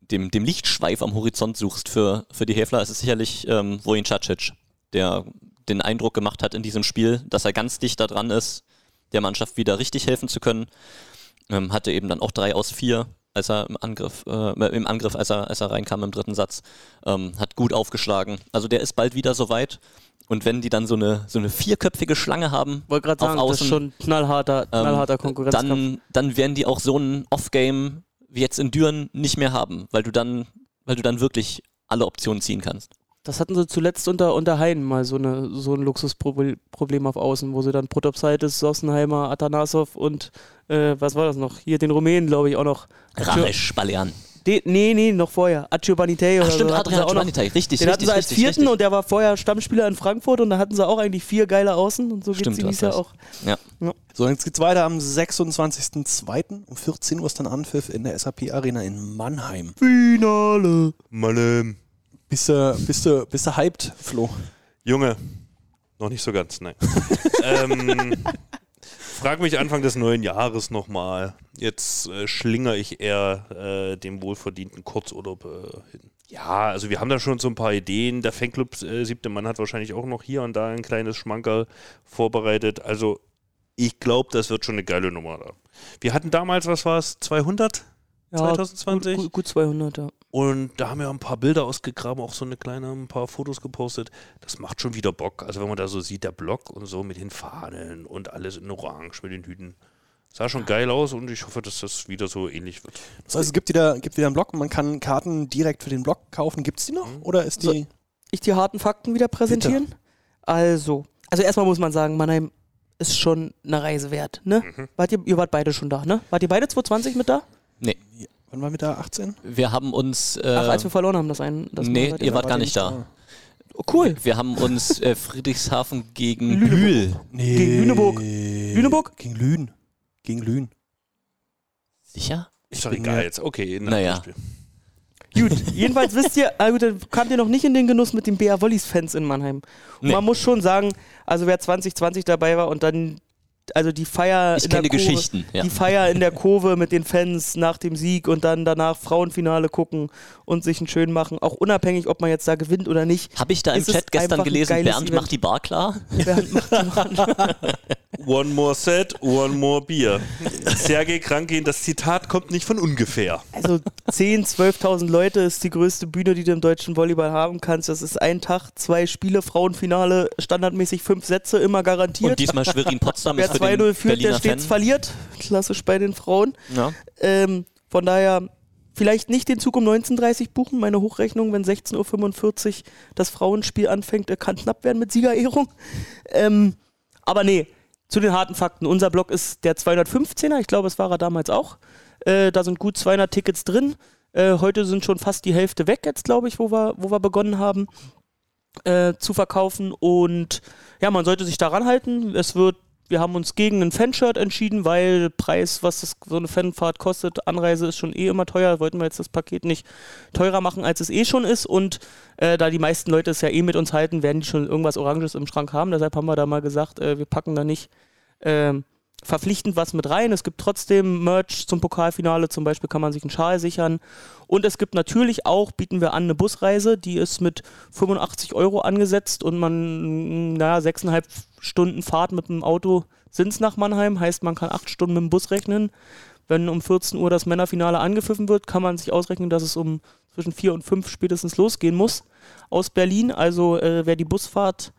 dem, dem Lichtschweif am Horizont suchst für, für die Häfler, ist es sicherlich ähm, Vojin Cacic, der den Eindruck gemacht hat in diesem Spiel, dass er ganz dicht da dran ist, der Mannschaft wieder richtig helfen zu können. Ähm, hatte eben dann auch drei aus vier, als er im Angriff, äh, im Angriff, als er, als er reinkam im dritten Satz. Ähm, hat gut aufgeschlagen. Also der ist bald wieder soweit. Und wenn die dann so eine, so eine vierköpfige Schlange haben, Wollte gerade sagen, das Außen, ist schon knallharter, ähm, knallharter Konkurrenzkampf. dann, dann werden die auch so ein Off-Game wie jetzt in Düren nicht mehr haben, weil du dann, weil du dann wirklich alle Optionen ziehen kannst. Das hatten sie zuletzt unter, unter Hain mal so, eine, so ein Luxusproblem auf Außen, wo sie dann Protopsaitis, Sossenheimer, Atanasov und äh, was war das noch? Hier den Rumänen, glaube ich, auch noch. Ramesh Balean. De, nee, nee, noch vorher. Accio Banitei Ach oder stimmt, so. Adrian. Giovannitei, richtig, Den hatten richtig, sie als richtig, vierten richtig. und der war vorher Stammspieler in Frankfurt und da hatten sie auch eigentlich vier geile Außen und so geht Jahr recht. auch. So, jetzt geht's weiter am 26.02. um 14 Uhr ist dann Anpfiff in der SAP Arena in Mannheim. Finale. Malle. Bist du, bist du, bist du hyped, Flo? Junge, noch nicht so ganz, nein. *laughs* ähm, frag mich Anfang des neuen Jahres nochmal. Jetzt äh, schlingere ich eher äh, dem wohlverdienten Kurzurlaub äh, hin. Ja, also wir haben da schon so ein paar Ideen. Der Fanclub äh, Siebte Mann hat wahrscheinlich auch noch hier und da ein kleines Schmankerl vorbereitet. Also ich glaube, das wird schon eine geile Nummer da. Wir hatten damals, was war es, 200? Ja, 2020? Gut, gut, gut 200, ja. Und da haben wir ein paar Bilder ausgegraben, auch so eine kleine, ein paar Fotos gepostet. Das macht schon wieder Bock. Also wenn man da so sieht, der Block und so mit den Fahnen und alles in Orange mit den Hüten. Sah schon geil aus und ich hoffe, dass das wieder so ähnlich wird. Das heißt, es gibt wieder, gibt wieder einen Blog und man kann Karten direkt für den Blog kaufen. Gibt es die noch? Oder ist die. ich die harten Fakten wieder präsentieren? Also, also erstmal muss man sagen, Mannheim ist schon eine Reise wert, ne? Wart ihr, ihr wart beide schon da, ne? Wart ihr beide 2020 mit da? Nee. Wann waren wir da? 18? Wir haben uns. Äh, Ach, als wir verloren haben, das ein. Das nee, ihr wart da. gar nicht da. Oh, cool. Wir haben uns äh, Friedrichshafen gegen Lühl. Nee. Gegen Lüneburg. Lüneburg? Gegen Lünen. Gegen Lünen. Sicher? Ist doch egal jetzt. Okay, Naja. Gut, *laughs* jedenfalls wisst ihr, ah, gut, dann kamt ihr noch nicht in den Genuss mit den BR Wollies Fans in Mannheim. Und Nee. man muss schon sagen, also wer 2020 dabei war und dann also die Feier Ich in der kenne Kurve, Geschichten, ja. die Feier in der Kurve mit den Fans nach dem Sieg und dann danach Frauenfinale gucken und sich einen schön machen, auch unabhängig, ob man jetzt da gewinnt oder nicht. Habe ich da im Chat gestern gelesen, Bernd Event. *laughs* macht die Bar klar? Bernd macht die One more set, one more beer. Sergei Krankin, das Zitat kommt nicht von ungefähr. Also 10.000, 12.000 Leute ist die größte Bühne, die du im deutschen Volleyball haben kannst. Das ist ein Tag, zwei Spiele, Frauenfinale, standardmäßig fünf Sätze, immer garantiert. Und diesmal Schwerin-Potsdam *laughs* Wer ist 2-0 den führt, der stets Fan. verliert. Klassisch bei den Frauen. Ja. Ähm, von daher vielleicht nicht den Zug um 19.30 Uhr buchen. Meine Hochrechnung, wenn 16.45 Uhr das Frauenspiel anfängt, kann knapp werden mit Siegerehrung. Ähm, aber nee, zu den harten Fakten. Unser Block ist der 215er. Ich glaube, es war er damals auch. Äh, da sind gut 200 Tickets drin. Äh, heute sind schon fast die Hälfte weg jetzt, glaube ich, wo wir, wo wir begonnen haben äh, zu verkaufen. Und ja, man sollte sich daran halten. Es wird, wir haben uns gegen ein Fanshirt entschieden, weil Preis, was das, so eine Fanfahrt kostet, Anreise ist schon eh immer teuer. Wollten wir jetzt das Paket nicht teurer machen, als es eh schon ist. Und äh, da die meisten Leute es ja eh mit uns halten, werden die schon irgendwas Oranges im Schrank haben. Deshalb haben wir da mal gesagt, äh, wir packen da nicht ähm, verpflichtend was mit rein. Es gibt trotzdem Merch zum Pokalfinale, zum Beispiel kann man sich einen Schal sichern. Und es gibt natürlich auch, bieten wir an, eine Busreise, die ist mit 85 Euro angesetzt und man, naja, sechseinhalb Stunden Fahrt mit dem Auto sind es nach Mannheim, heißt man kann acht Stunden mit dem Bus rechnen. Wenn um 14 Uhr das Männerfinale angepfiffen wird, kann man sich ausrechnen, dass es um zwischen vier und fünf spätestens losgehen muss aus Berlin. Also äh, wer die Busfahrt,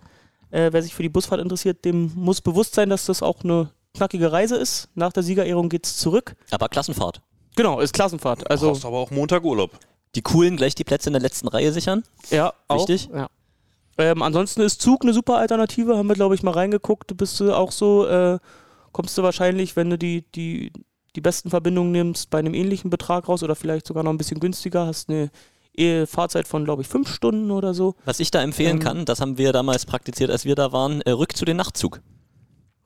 äh, wer sich für die Busfahrt interessiert, dem muss bewusst sein, dass das auch eine knackige Reise ist. Nach der Siegerehrung geht es zurück. Aber Klassenfahrt. Genau, ist Klassenfahrt. Also Brauchst aber auch Montag Urlaub. Die Coolen gleich die Plätze in der letzten Reihe sichern. ja, auch, Wichtig. Ja. Ähm, ansonsten ist Zug eine super Alternative, haben wir glaube ich mal reingeguckt. Bist du auch so, äh, kommst du wahrscheinlich, wenn du die, die, die besten Verbindungen nimmst, bei einem ähnlichen Betrag raus oder vielleicht sogar noch ein bisschen günstiger, hast eine Fahrzeit von glaube ich fünf Stunden oder so. Was ich da empfehlen Ähm. kann, das haben wir damals praktiziert, als wir da waren, äh, rück zu den Nachtzug.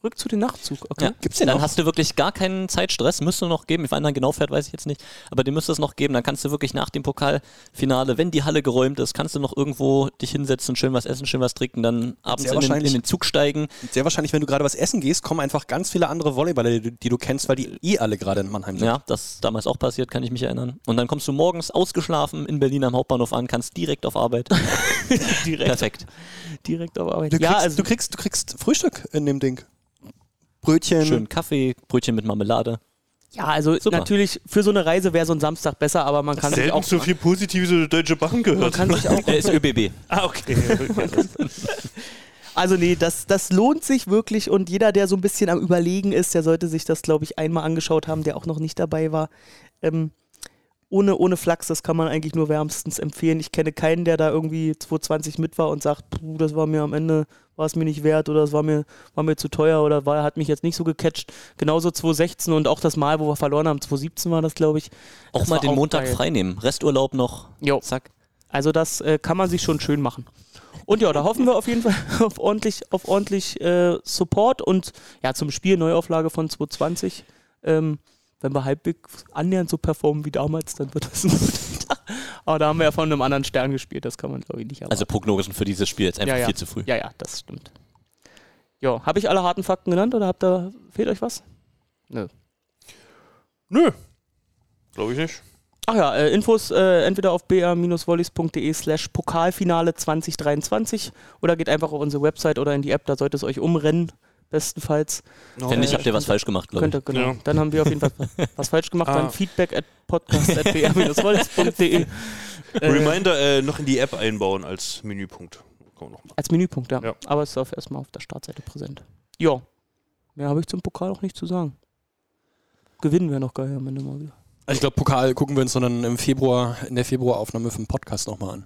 Rück zu den Nachtzug, okay. Ja. Gibt's den Dann noch? hast du wirklich gar keinen Zeitstress, müsste noch geben. Wann er genau fährt, weiß ich jetzt nicht. Aber den müsste es noch geben. Dann kannst du wirklich nach dem Pokalfinale, wenn die Halle geräumt ist, kannst du noch irgendwo dich hinsetzen, schön was essen, schön was trinken, dann abends in den, in den Zug steigen. Sehr wahrscheinlich, wenn du gerade was essen gehst, kommen einfach ganz viele andere Volleyballer, die, die du kennst, weil die eh alle gerade in Mannheim sind. Ja, das ist damals auch passiert, kann ich mich erinnern. Und dann kommst du morgens ausgeschlafen in Berlin am Hauptbahnhof an, kannst direkt auf Arbeit. *laughs* direkt, Perfekt. direkt auf Arbeit. Du, ja, kriegst, also du, kriegst, du kriegst Frühstück in dem Ding. Brötchen. Schön Kaffee, Brötchen mit Marmelade. Ja, also Super. natürlich für so eine Reise wäre so ein Samstag besser, aber man kann sich Selten auch so viel Positives über Deutsche Bahn man gehört. kann sich auch *laughs* Er ist ÖBB. Ah, okay. Also nee, das, das lohnt sich wirklich und jeder, der so ein bisschen am Überlegen ist, der sollte sich das, glaube ich, einmal angeschaut haben, der auch noch nicht dabei war. Ähm, ohne, ohne Flachs, das kann man eigentlich nur wärmstens empfehlen. Ich kenne keinen, der da irgendwie 220 mit war und sagt, puh, das war mir am Ende, war es mir nicht wert oder es war mir, war mir zu teuer oder war, hat mich jetzt nicht so gecatcht. Genauso 216 und auch das Mal, wo wir verloren haben, 217 war das, glaube ich. Auch Das mal den auch Montag geil. frei nehmen. Resturlaub noch. Jo. Zack. Also das äh, kann man sich schon schön machen. Und ja, da hoffen wir auf jeden Fall *laughs* auf ordentlich, auf ordentlich äh, Support und ja, zum Spiel Neuauflage von 220. Ähm, wenn wir halbwegs annähernd so performen wie damals, dann wird das *laughs* ein guter. Aber da haben wir ja von einem anderen Stern gespielt, das kann man glaube ich nicht erwarten. Also Prognosen für dieses Spiel jetzt einfach ja, ja. viel zu früh. Ja, ja, das stimmt. Ja, habe ich alle harten Fakten genannt oder habt ihr, fehlt euch was? Nö. Nö. Glaube ich nicht. Ach ja, äh, Infos äh, entweder auf br-volleys.de slash Pokalfinale 2023 oder geht einfach auf unsere Website oder in die App, da sollte es euch umrennen, bestenfalls. Wenn nicht, Äh, habt ihr was falsch gemacht, glaube ich. Genau. Ja. Dann haben wir auf jeden Fall *laughs* was falsch gemacht. Ah. Dann feedback at podcast.br-volleys.de *laughs* äh, Reminder äh, noch in die App einbauen als Menüpunkt. Als Menüpunkt, ja. Ja. Aber es ist auf erstmal auf der Startseite präsent. Ja, mehr habe ich zum Pokal auch nicht zu sagen. Gewinnen wäre noch geil am Ende mal wieder. Also ich glaube, Pokal gucken wir uns dann im Februar, in der Februaraufnahme für den Podcast nochmal an.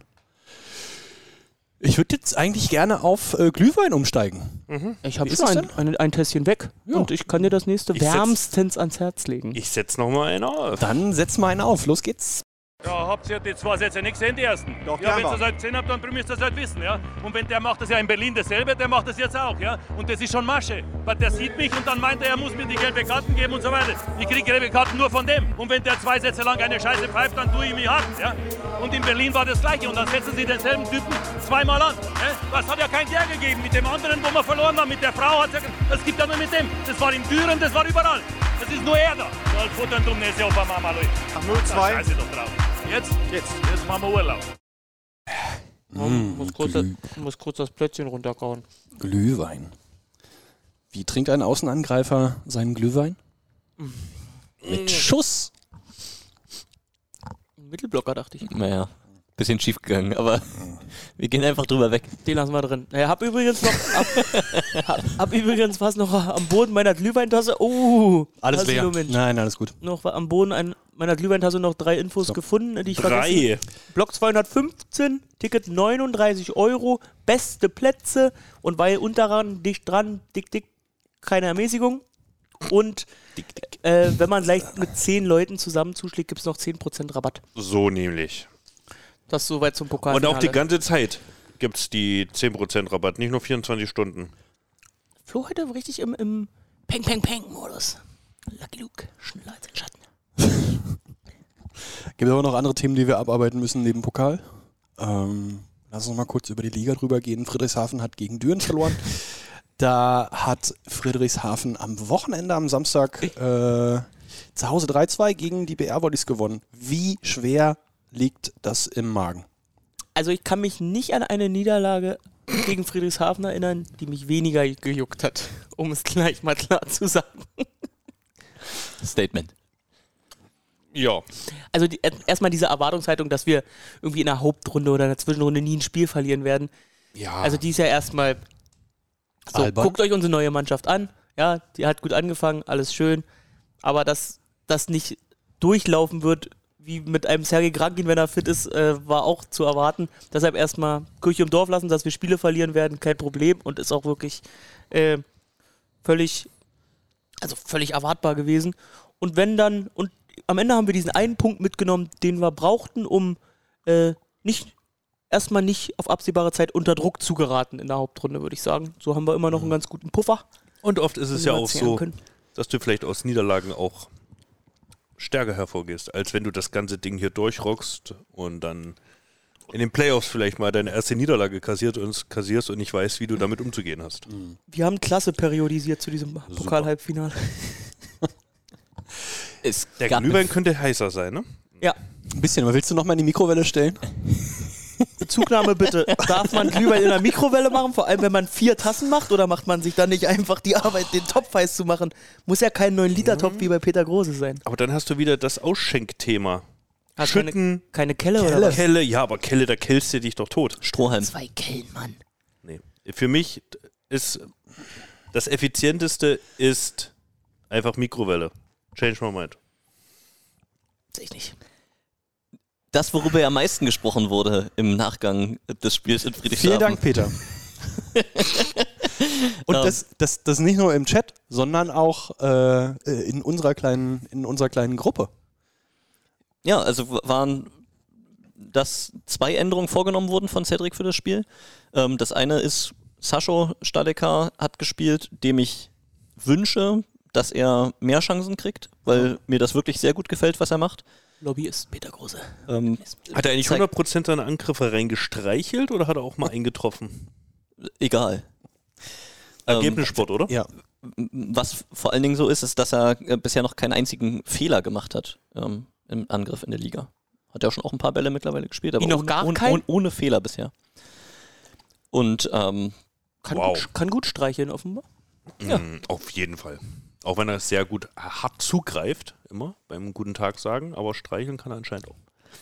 Ich würde jetzt eigentlich gerne auf äh, Glühwein umsteigen. Ich habe schon ein, ein, ein Tässchen weg. Ja. Und ich kann dir das nächste Ich setz- wärmstens ans Herz legen. Ich setz noch mal einen auf. Dann setz mal einen auf. Los geht's. Ja, habt ihr die zwei Sätze nicht gesehen, die ersten? Doch, ja, wenn ihr das halt gesehen habt, dann müsst ihr es halt wissen, ja. Und wenn der macht das ja in Berlin dasselbe, der macht das jetzt auch, ja. Und das ist schon Masche. Weil der sieht mich und dann meint er, er muss mir die gelbe Karten geben und so weiter. Ich kriege gelbe Karten nur von dem. Und wenn der zwei Sätze lang eine Scheiße pfeift, dann tue ich mich haken, ja. Und in Berlin war das gleiche. Und dann setzen sie denselben Typen zweimal an. Ja? Das hat ja kein Der gegeben. Mit dem anderen, wo wir verloren haben, mit der Frau hat es ja... Das gibt ja nur mit dem. Das war in Düren, das war überall. Das ist nur er da. Ja, als Futter und Dumnäse auf der Mama, Leute. 0-2. Scheiße doch drauf. Jetzt? Jetzt. Jetzt machen wir Urlaub. Ich muss, kurz, muss kurz das Plätzchen runterkauen. Glühwein. Wie trinkt ein Außenangreifer seinen Glühwein? Mit Schuss. Ein Mittelblocker, dachte ich. Naja, bisschen schief gegangen, aber *laughs* wir gehen einfach drüber weg. Den lassen wir drin. Ich hab übrigens noch, hab, *laughs* hab, hab übrigens was noch am Boden meiner Glühweintasse. Oh, Alles leer. Nein, alles gut. Noch am Boden ein, meiner Glühweintasse noch drei Infos So. gefunden, die ich vergessen Drei. Block 215, Ticket 39 Euro, beste Plätze und weil unterran, dicht dran, dick, dick, keine Ermäßigung. Und Äh, wenn man gleich mit 10 Leuten zusammen zuschlägt, gibt es noch 10% Rabatt. So nämlich. Das ist soweit zum Pokal. Und auch die ganze Zeit gibt es die 10% Rabatt, nicht nur 24 Stunden. Flo heute richtig im, im Peng, Peng, Peng-Modus. Lucky Luke, schneller als ein Schatten. *laughs* Gibt aber noch andere Themen, die wir abarbeiten müssen neben Pokal. Ähm, lass uns mal kurz über die Liga drüber gehen. Friedrichshafen hat gegen Düren verloren. *laughs* Da hat Friedrichshafen am Wochenende, am Samstag, äh, zu Hause 3-2 gegen die BR Volleys gewonnen. Wie schwer liegt das im Magen? Also ich kann mich nicht an eine Niederlage gegen Friedrichshafen erinnern, die mich weniger gejuckt hat, um es gleich mal klar zu sagen. Statement. Ja. Also die, erstmal diese Erwartungshaltung, dass wir irgendwie in der Hauptrunde oder in der Zwischenrunde nie ein Spiel verlieren werden. Ja. Also die ist ja erstmal so, Albern. guckt euch unsere neue Mannschaft an. Ja, die hat gut angefangen, alles schön. Aber dass das nicht durchlaufen wird, wie mit einem Sergei Krankin, wenn er fit ist, äh, war auch zu erwarten. Deshalb erstmal Kirche im Dorf lassen, dass wir Spiele verlieren werden, kein Problem. Und ist auch wirklich äh, völlig, also völlig erwartbar gewesen. Und wenn dann, und am Ende haben wir diesen einen Punkt mitgenommen, den wir brauchten, um äh, nicht erstmal nicht auf absehbare Zeit unter Druck zu geraten in der Hauptrunde, würde ich sagen. So haben wir immer noch einen ganz guten Puffer. Und oft ist es ja auch so, können. dass du vielleicht aus Niederlagen auch stärker hervorgehst, als wenn du das ganze Ding hier durchrockst und dann in den Playoffs vielleicht mal deine erste Niederlage kassiert und, kassierst und nicht weißt, wie du damit umzugehen hast. Wir haben Klasse periodisiert zu diesem Pokal-Halbfinale. *laughs* Der Glühwein könnte heißer sein, ne? Ja, Ein bisschen, aber willst du noch mal in die Mikrowelle stellen? *laughs* Bezugnahme bitte. Darf man Glühwein in der Mikrowelle machen, vor allem wenn man vier Tassen macht, oder macht man sich dann nicht einfach die Arbeit, den Topf heiß zu machen? Muss ja kein 9-Liter-Topf wie bei Peter Große sein. Aber dann hast du wieder das Ausschenkthema. Hast keine, Schütten, keine Kelle, oder Kelle. was? Kelle, ja, aber Kelle, da killst du dich doch tot. Strohhalm. Zwei Kellen, Mann. Nee. Für mich ist das effizienteste ist einfach Mikrowelle. Change my mind. Sehe ich nicht. Das, worüber ja am meisten gesprochen wurde im Nachgang des Spiels in Friedrichshafen. Vielen Dank, Peter. *laughs* Und Ähm. das, das, das nicht nur im Chat, sondern auch äh, in, unserer kleinen, in unserer kleinen Gruppe. Ja, also waren, dass zwei Änderungen vorgenommen wurden von Cedric für das Spiel. Ähm, das eine ist, Sascho Stadekar hat gespielt, dem ich wünsche, dass er mehr Chancen kriegt, weil mir das wirklich sehr gut gefällt, was er macht. Lobbyist Peter Große. Ähm, Hat er eigentlich Zeig- 100% seine Angriffe reingestreichelt oder hat er auch mal eingetroffen? egal. Ähm, Ergebnissport, oder? Ja. was vor allen Dingen so ist, ist, dass er äh, bisher noch keinen einzigen Fehler gemacht hat ähm, im Angriff in der Liga. Hat ja auch schon auch ein paar Bälle mittlerweile gespielt, aber noch ohne, gar ohne, keinen? ohne, ohne Fehler bisher. Und ähm, Kann, Wow. gut, kann gut streicheln, offenbar. Ja. Mm, Auf jeden Fall. Auch wenn er sehr gut hart zugreift, immer beim guten Tag sagen, aber streicheln kann er anscheinend auch.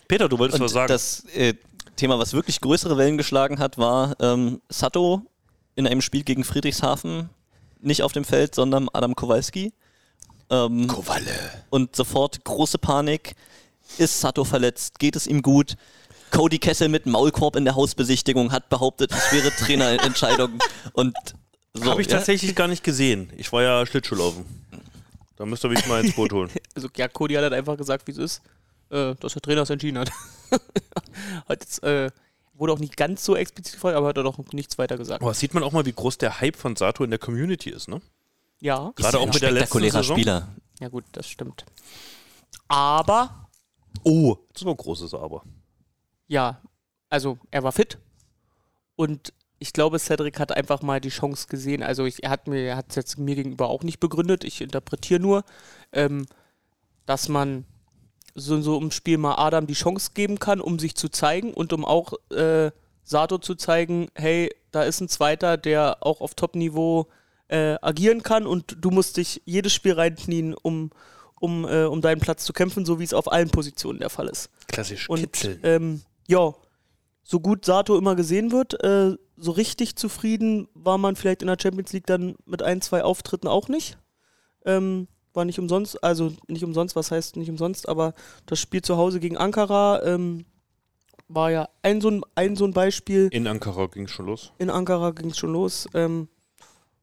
Peter, du wolltest Und was sagen. das äh, Thema, was wirklich größere Wellen geschlagen hat, war ähm, Sato in einem Spiel gegen Friedrichshafen nicht auf dem Feld, sondern Adam Kowalski. Ähm, Kowalle. und sofort große Panik. Ist Sato verletzt? Geht es ihm gut? Cody Kessel mit Maulkorb in der Hausbesichtigung hat behauptet, es wäre *laughs* Trainerentscheidung. Und so, Habe ich ja? tatsächlich gar nicht gesehen. Ich war ja Schlittschuhlaufen. Da müsst ihr mich mal ins Boot holen. *laughs* Also ja, Cody hat halt einfach gesagt, wie es ist, äh, dass der Trainer es entschieden hat. *laughs* hat jetzt, äh, wurde auch nicht ganz so explizit gefragt, aber hat er doch nichts weiter gesagt. Aber sieht man auch mal, wie groß der Hype von Sato in der Community ist, ne? Ja, Gerade auch mit der letzten Saison. Spieler. ja gut, das stimmt. Aber, Oh, das ist noch ein großes Aber. ja, also er war fit und ich glaube, Cedric hat einfach mal die Chance gesehen. Also ich, er hat mir, er hat es jetzt mir gegenüber auch nicht begründet. Ich interpretiere nur, ähm, dass man so, so im Spiel mal Adam die Chance geben kann, um sich zu zeigen und um auch äh, Sato zu zeigen, hey, da ist ein Zweiter, der auch auf Top-Niveau äh, agieren kann und du musst dich jedes Spiel reinknien, um, um, äh, um deinen Platz zu kämpfen, so wie es auf allen Positionen der Fall ist. Klassisch Und kitzeln. ähm, ja, so gut Sato immer gesehen wird, äh, so richtig zufrieden war man vielleicht in der Champions League dann mit ein, zwei Auftritten auch nicht. Ähm, war nicht umsonst, also nicht umsonst, was heißt nicht umsonst, aber das Spiel zu Hause gegen Ankara ähm, war ja ein so ein, ein, so ein Beispiel. In Ankara ging schon los. In Ankara ging es schon los, ähm,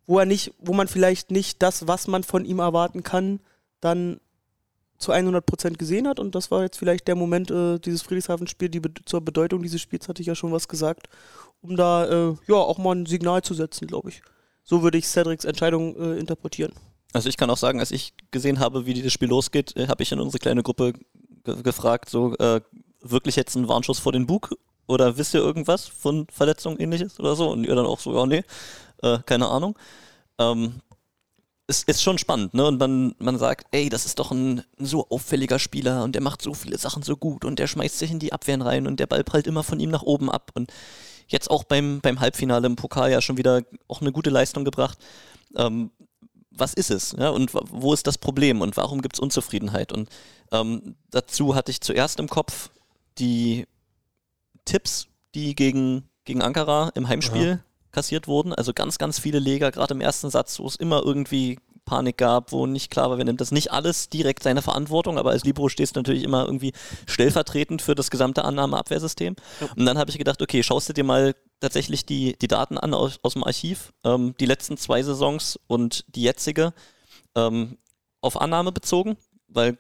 wo er nicht, wo man vielleicht nicht das, was man von ihm erwarten kann, dann zu 100% gesehen hat und das war jetzt vielleicht der Moment, äh, dieses Friedrichshafen-Spiel, die Be zur Bedeutung dieses Spiels hatte ich ja schon was gesagt, um da äh, ja auch mal ein Signal zu setzen, glaube ich. So würde ich Cedrics Entscheidung äh, interpretieren. Also ich kann auch sagen, als ich gesehen habe, wie dieses Spiel losgeht, äh, habe ich in unsere kleine Gruppe ge gefragt, so äh, wirklich jetzt ein Warnschuss vor den Bug oder wisst ihr irgendwas von Verletzungen ähnliches oder so? Und ihr dann auch so, ja nee, äh, keine Ahnung. Ähm, es ist schon spannend, ne? Und man, man sagt, ey, das ist doch ein, ein so auffälliger Spieler und der macht so viele Sachen so gut und der schmeißt sich in die Abwehren rein und der Ball prallt immer von ihm nach oben ab und jetzt auch beim, beim Halbfinale im Pokal ja schon wieder auch eine gute Leistung gebracht. Ähm, was ist es? Ja? Und wo ist das Problem und warum gibt es Unzufriedenheit? Und ähm, dazu hatte ich zuerst im Kopf die Tipps, die gegen, gegen Ankara im Heimspiel kassiert wurden. Also ganz, ganz viele Leger, gerade im ersten Satz, wo es immer irgendwie Panik gab, wo nicht klar war, wer nimmt das nicht alles direkt seine Verantwortung, aber als Libero stehst du natürlich immer irgendwie stellvertretend für das gesamte Annahme-Abwehrsystem. Und dann habe ich gedacht, okay, schaust du dir mal tatsächlich die, die Daten an aus, aus dem Archiv, ähm, die letzten zwei Saisons und die jetzige ähm, auf Annahme bezogen, weil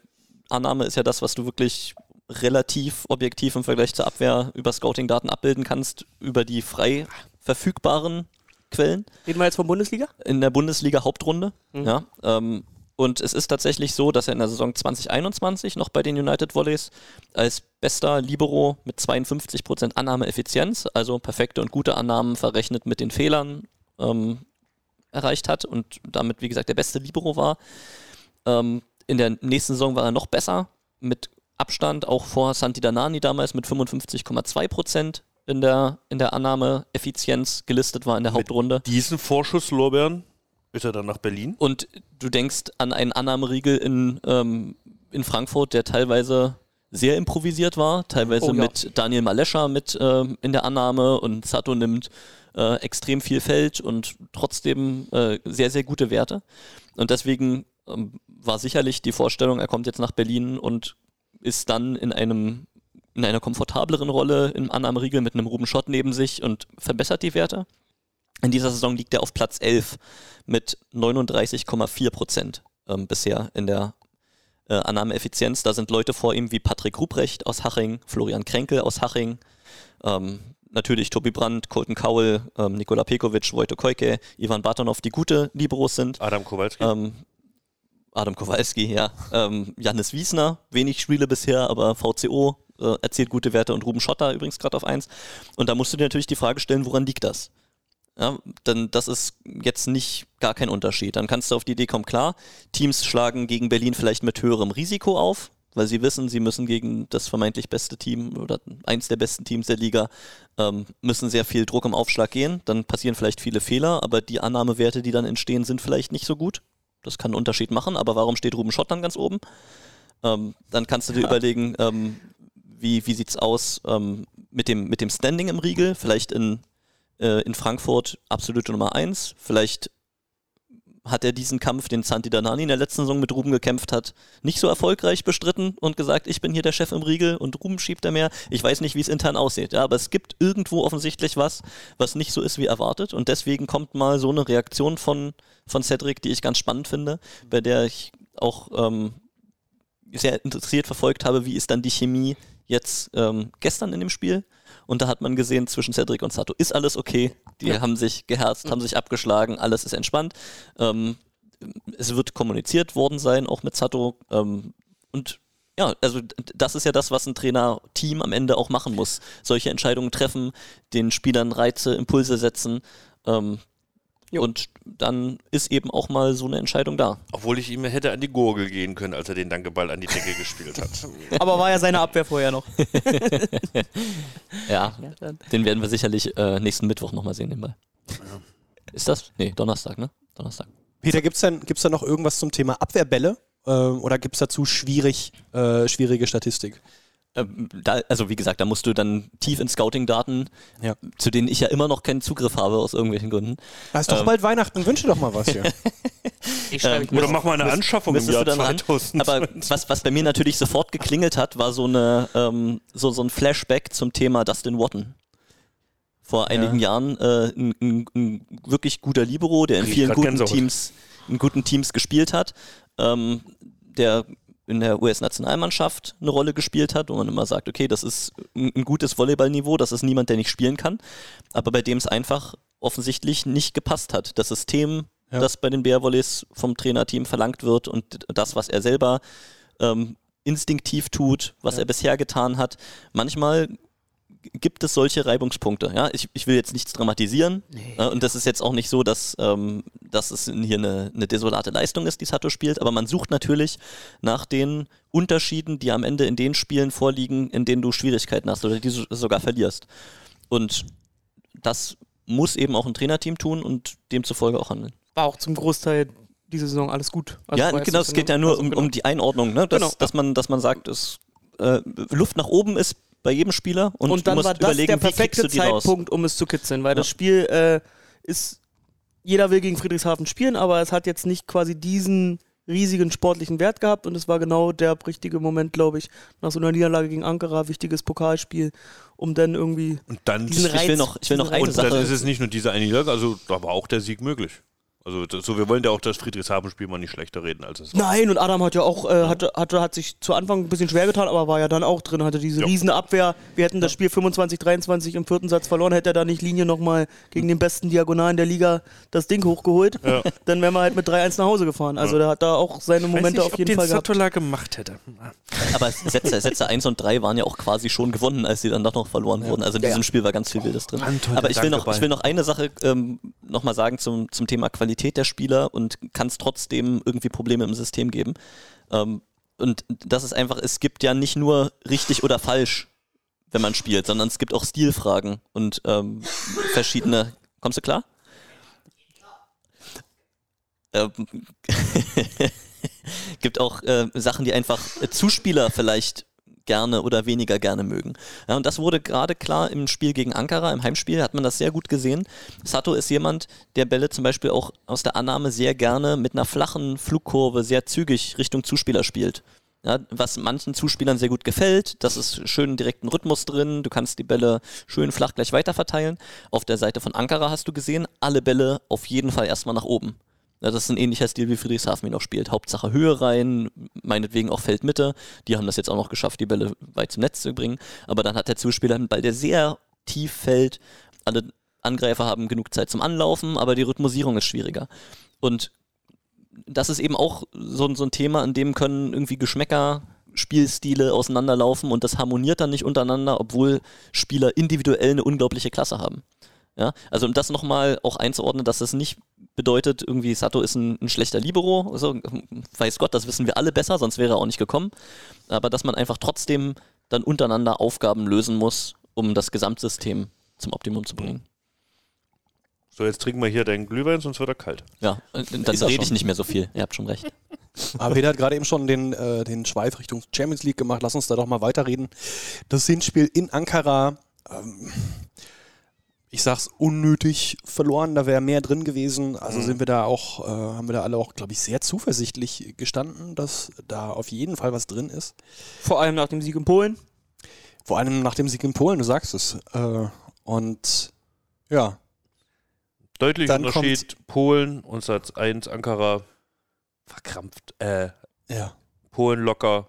Annahme ist ja das, was du wirklich relativ objektiv im Vergleich zur Abwehr über Scouting-Daten abbilden kannst, über die frei verfügbaren Quellen Reden wir jetzt von Bundesliga? in der Bundesliga Hauptrunde. Mhm. Ja, ähm, und es ist tatsächlich so, dass er in der Saison 2021 noch bei den United Volleys als bester Libero mit 52% Annahmeeffizienz, also perfekte und gute Annahmen verrechnet mit den Fehlern, ähm, erreicht hat und damit, wie gesagt, der beste Libero war. Ähm, in der nächsten Saison war er noch besser, mit Abstand auch vor Santi Danani damals mit 55,2% in der, in der Annahmeeffizienz gelistet war in der Mit Hauptrunde. Diesen Vorschusslorbeeren ist er dann nach Berlin. Und du denkst an einen Annahmeriegel in, ähm, in Frankfurt, der teilweise sehr improvisiert war, teilweise Oh ja. mit Daniel Malescha mit ähm, in der Annahme und Sato nimmt äh, extrem viel Feld und trotzdem äh, sehr, sehr gute Werte. Und deswegen ähm, war sicherlich die Vorstellung, er kommt jetzt nach Berlin und ist dann in einem in einer komfortableren Rolle im Annahmeriegel mit einem Ruben Schott neben sich und verbessert die Werte. In dieser Saison liegt er auf Platz 11 mit 39,4 Prozent ähm, bisher in der äh, Annahmeeffizienz. Da sind Leute vor ihm wie Patrick Ruprecht aus Haching, Florian Kränkel aus Haching, ähm, natürlich Tobi Brandt, Colton Kaul, ähm, Nikola Pekovic, Wojtek Koike, Ivan Batonov, die gute Liberos sind. Adam Kowalski. Ähm, Adam Kowalski, ja. Ähm, Jannis Wiesner, wenig Spiele bisher, aber VCO äh, erzielt gute Werte und Ruben Schotter übrigens gerade auf 1. Und da musst du dir natürlich die Frage stellen, woran liegt das? Ja, denn das ist jetzt nicht gar kein Unterschied. Dann kannst du auf die Idee kommen, klar, Teams schlagen gegen Berlin vielleicht mit höherem Risiko auf, weil sie wissen, sie müssen gegen das vermeintlich beste Team oder eins der besten Teams der Liga, ähm, müssen sehr viel Druck im Aufschlag gehen. Dann passieren vielleicht viele Fehler, aber die Annahmewerte, die dann entstehen, sind vielleicht nicht so gut. Das kann einen Unterschied machen, aber warum steht Ruben Schott dann ganz oben? Ähm, dann kannst du dir überlegen, ähm, wie, wie sieht es aus ähm, mit, dem, mit dem Standing im Riegel? Vielleicht in, äh, in Frankfurt absolute Nummer 1, vielleicht hat er diesen Kampf, den Santi Danani in der letzten Saison mit Ruben gekämpft hat, nicht so erfolgreich bestritten und gesagt, ich bin hier der Chef im Riegel und Ruben schiebt er mehr. Ich weiß nicht, wie es intern aussieht, ja, aber es gibt irgendwo offensichtlich was, was nicht so ist wie erwartet und deswegen kommt mal so eine Reaktion von, von Cedric, die ich ganz spannend finde, bei der ich auch ähm, sehr interessiert verfolgt habe, wie ist dann die Chemie jetzt ähm, gestern in dem Spiel. Und da hat man gesehen, zwischen Cedric und Sato ist alles okay. Die haben sich geherzt, haben sich abgeschlagen, alles ist entspannt. Ähm, es wird kommuniziert worden sein, auch mit Sato. Ähm, und ja, also das ist ja das, was ein Trainer-Team am Ende auch machen muss. Solche Entscheidungen treffen, den Spielern Reize, Impulse setzen. Ähm, und dann ist eben auch mal so eine Entscheidung da. Obwohl ich ihm hätte an die Gurgel gehen können, als er den Dankeball an die Decke gespielt hat. *laughs* Aber war ja seine Abwehr vorher noch. *laughs* Ja, den werden wir sicherlich äh, nächsten Mittwoch nochmal sehen, den Ball. Ist das? Nee, Donnerstag, ne? Donnerstag. Peter, gibt es denn, gibt's da noch irgendwas zum Thema Abwehrbälle? Ähm, oder gibt es dazu schwierig, äh, schwierige Statistik? Ähm, da, also wie gesagt, da musst du dann tief in Scouting-Daten, Ja. zu denen ich ja immer noch keinen Zugriff habe aus irgendwelchen Gründen. Da ist doch Ähm. bald Weihnachten, wünsche doch mal was hier. *laughs* Ähm, Oder mach mal eine Anschaffung im Jahr du dann ran. 2000. Aber was, was bei mir natürlich sofort geklingelt hat, war so, eine, ähm, so, so ein Flashback zum Thema Dustin Watton. Vor einigen Jahren äh, ein, ein, ein wirklich guter Libero, der in vielen guten Gänsehaut. Teams, in guten Teams gespielt hat, ähm, der in der US-Nationalmannschaft eine Rolle gespielt hat, wo man immer sagt, okay, das ist ein, gutes Volleyballniveau, das ist niemand, der nicht spielen kann, aber bei dem es einfach offensichtlich nicht gepasst hat. Das System, Ja. das bei den Bärvolleys vom Trainerteam verlangt wird und das, was er selber ähm, instinktiv tut, was er bisher getan hat. Manchmal gibt es solche Reibungspunkte. Ja? Ich, ich will jetzt nichts dramatisieren. Äh, und das ist jetzt auch nicht so, dass, ähm, dass es hier eine, eine desolate Leistung ist, die Sato spielt. Aber man sucht natürlich nach den Unterschieden, die am Ende in den Spielen vorliegen, in denen du Schwierigkeiten hast oder die du sogar verlierst. Und das muss eben auch ein Trainerteam tun und demzufolge auch handeln. War auch zum Großteil diese Saison alles gut. Also ja, genau, es geht ja nur also um, genau. um die Einordnung, ne? dass, Genau, dass, man, dass man sagt, es, äh, Luft nach oben ist bei jedem Spieler und, Und, dann du musst war das überlegen, der wie kriegst perfekte du die raus. Zeitpunkt, um es zu kitzeln, weil Ja. das Spiel äh, ist, jeder will gegen Friedrichshafen spielen, aber es hat jetzt nicht quasi diesen riesigen sportlichen Wert gehabt und es war genau der richtige Moment, glaube ich, nach so einer Niederlage gegen Ankara, wichtiges Pokalspiel, um dann irgendwie Und dann, diesen Ich will noch, ich will noch eine und dann ist es nicht nur diese eine Niederlage, also da war auch der Sieg möglich. Also das, so, wir wollen ja auch das Friedrichshafen-Spiel mal nicht schlechter reden, als es war. Nein, und Adam hat ja auch, äh, hatte, hatte, hat sich zu Anfang ein bisschen schwer getan, aber war ja dann auch drin, hatte diese Ja. riesen Abwehr. Wir hätten das Spiel 25, 23 im vierten Satz verloren, hätte er da nicht Linie nochmal gegen den besten Diagonalen der Liga das Ding hochgeholt. *laughs* Dann wären wir halt mit 3-1 nach Hause gefahren. Also der hat da auch seine Momente auf jeden Fall gehabt. Satola gemacht hätte. Aber Sätze, Sätze 1 und 3 waren ja auch quasi schon gewonnen, als sie dann doch noch verloren wurden. Also in diesem Spiel war ganz viel Wildes drin. Anton, Aber ich will, noch, ich will noch eine Sache ähm, nochmal sagen zum, zum Thema Qualität der Spieler und kann es trotzdem irgendwie Probleme im System geben. Ähm, und das ist einfach, es gibt ja nicht nur richtig oder falsch, wenn man spielt, sondern es gibt auch Stilfragen und ähm, verschiedene. Kommst du klar? Ähm, *laughs* gibt auch äh, Sachen, die einfach Zuspieler vielleicht gerne oder weniger gerne mögen. Ja, und das wurde gerade klar im Spiel gegen Ankara, im Heimspiel hat man das sehr gut gesehen. Sato ist jemand, der Bälle zum Beispiel auch aus der Annahme sehr gerne mit einer flachen Flugkurve sehr zügig Richtung Zuspieler spielt. Ja, was manchen Zuspielern sehr gut gefällt, das ist schön direkten Rhythmus drin, du kannst die Bälle schön flach gleich weiter verteilen. Auf der Seite von Ankara hast du gesehen, alle Bälle auf jeden Fall erstmal nach oben. Ja, das ist ein ähnlicher Stil, wie Friedrichshafen ihn auch spielt. Hauptsache Höhe rein, meinetwegen auch Feldmitte. Die haben das jetzt auch noch geschafft, die Bälle weit zum Netz zu bringen. Aber dann hat der Zuspieler einen Ball, der sehr tief fällt. Alle Angreifer haben genug Zeit zum Anlaufen, aber die Rhythmusierung ist schwieriger. Und das ist eben auch so, ein- so ein Thema, an dem können irgendwie Geschmäcker, Spielstile auseinanderlaufen und das harmoniert dann nicht untereinander, obwohl Spieler individuell eine unglaubliche Klasse haben. Ja, also um das nochmal auch einzuordnen, dass es nicht bedeutet, irgendwie Sato ist ein, ein schlechter Libero, also, weiß Gott, das wissen wir alle besser, sonst wäre er auch nicht gekommen. Aber dass man einfach trotzdem dann untereinander Aufgaben lösen muss, um das Gesamtsystem zum Optimum zu bringen. So, jetzt trinken wir hier deinen Glühwein, sonst wird er kalt. Ja, dann rede ich nicht mehr so viel. Ihr habt schon recht. *laughs* Aber Peter hat gerade eben schon den, äh, den Schweif Richtung Champions League gemacht. Lass uns da doch mal weiterreden. Das Hinspiel in Ankara. Ähm, ich sag's, unnötig verloren. Da wäre mehr drin gewesen. Also Mhm. sind wir da auch, äh, haben wir da alle auch, glaube ich, sehr zuversichtlich gestanden, dass da auf jeden Fall was drin ist. Vor allem nach dem Sieg in Polen. Vor allem nach dem Sieg in Polen, du sagst es. Äh, und ja, Deutlicher Dann Unterschied, Polen und Satz 1, Ankara verkrampft, äh, ja. Polen locker,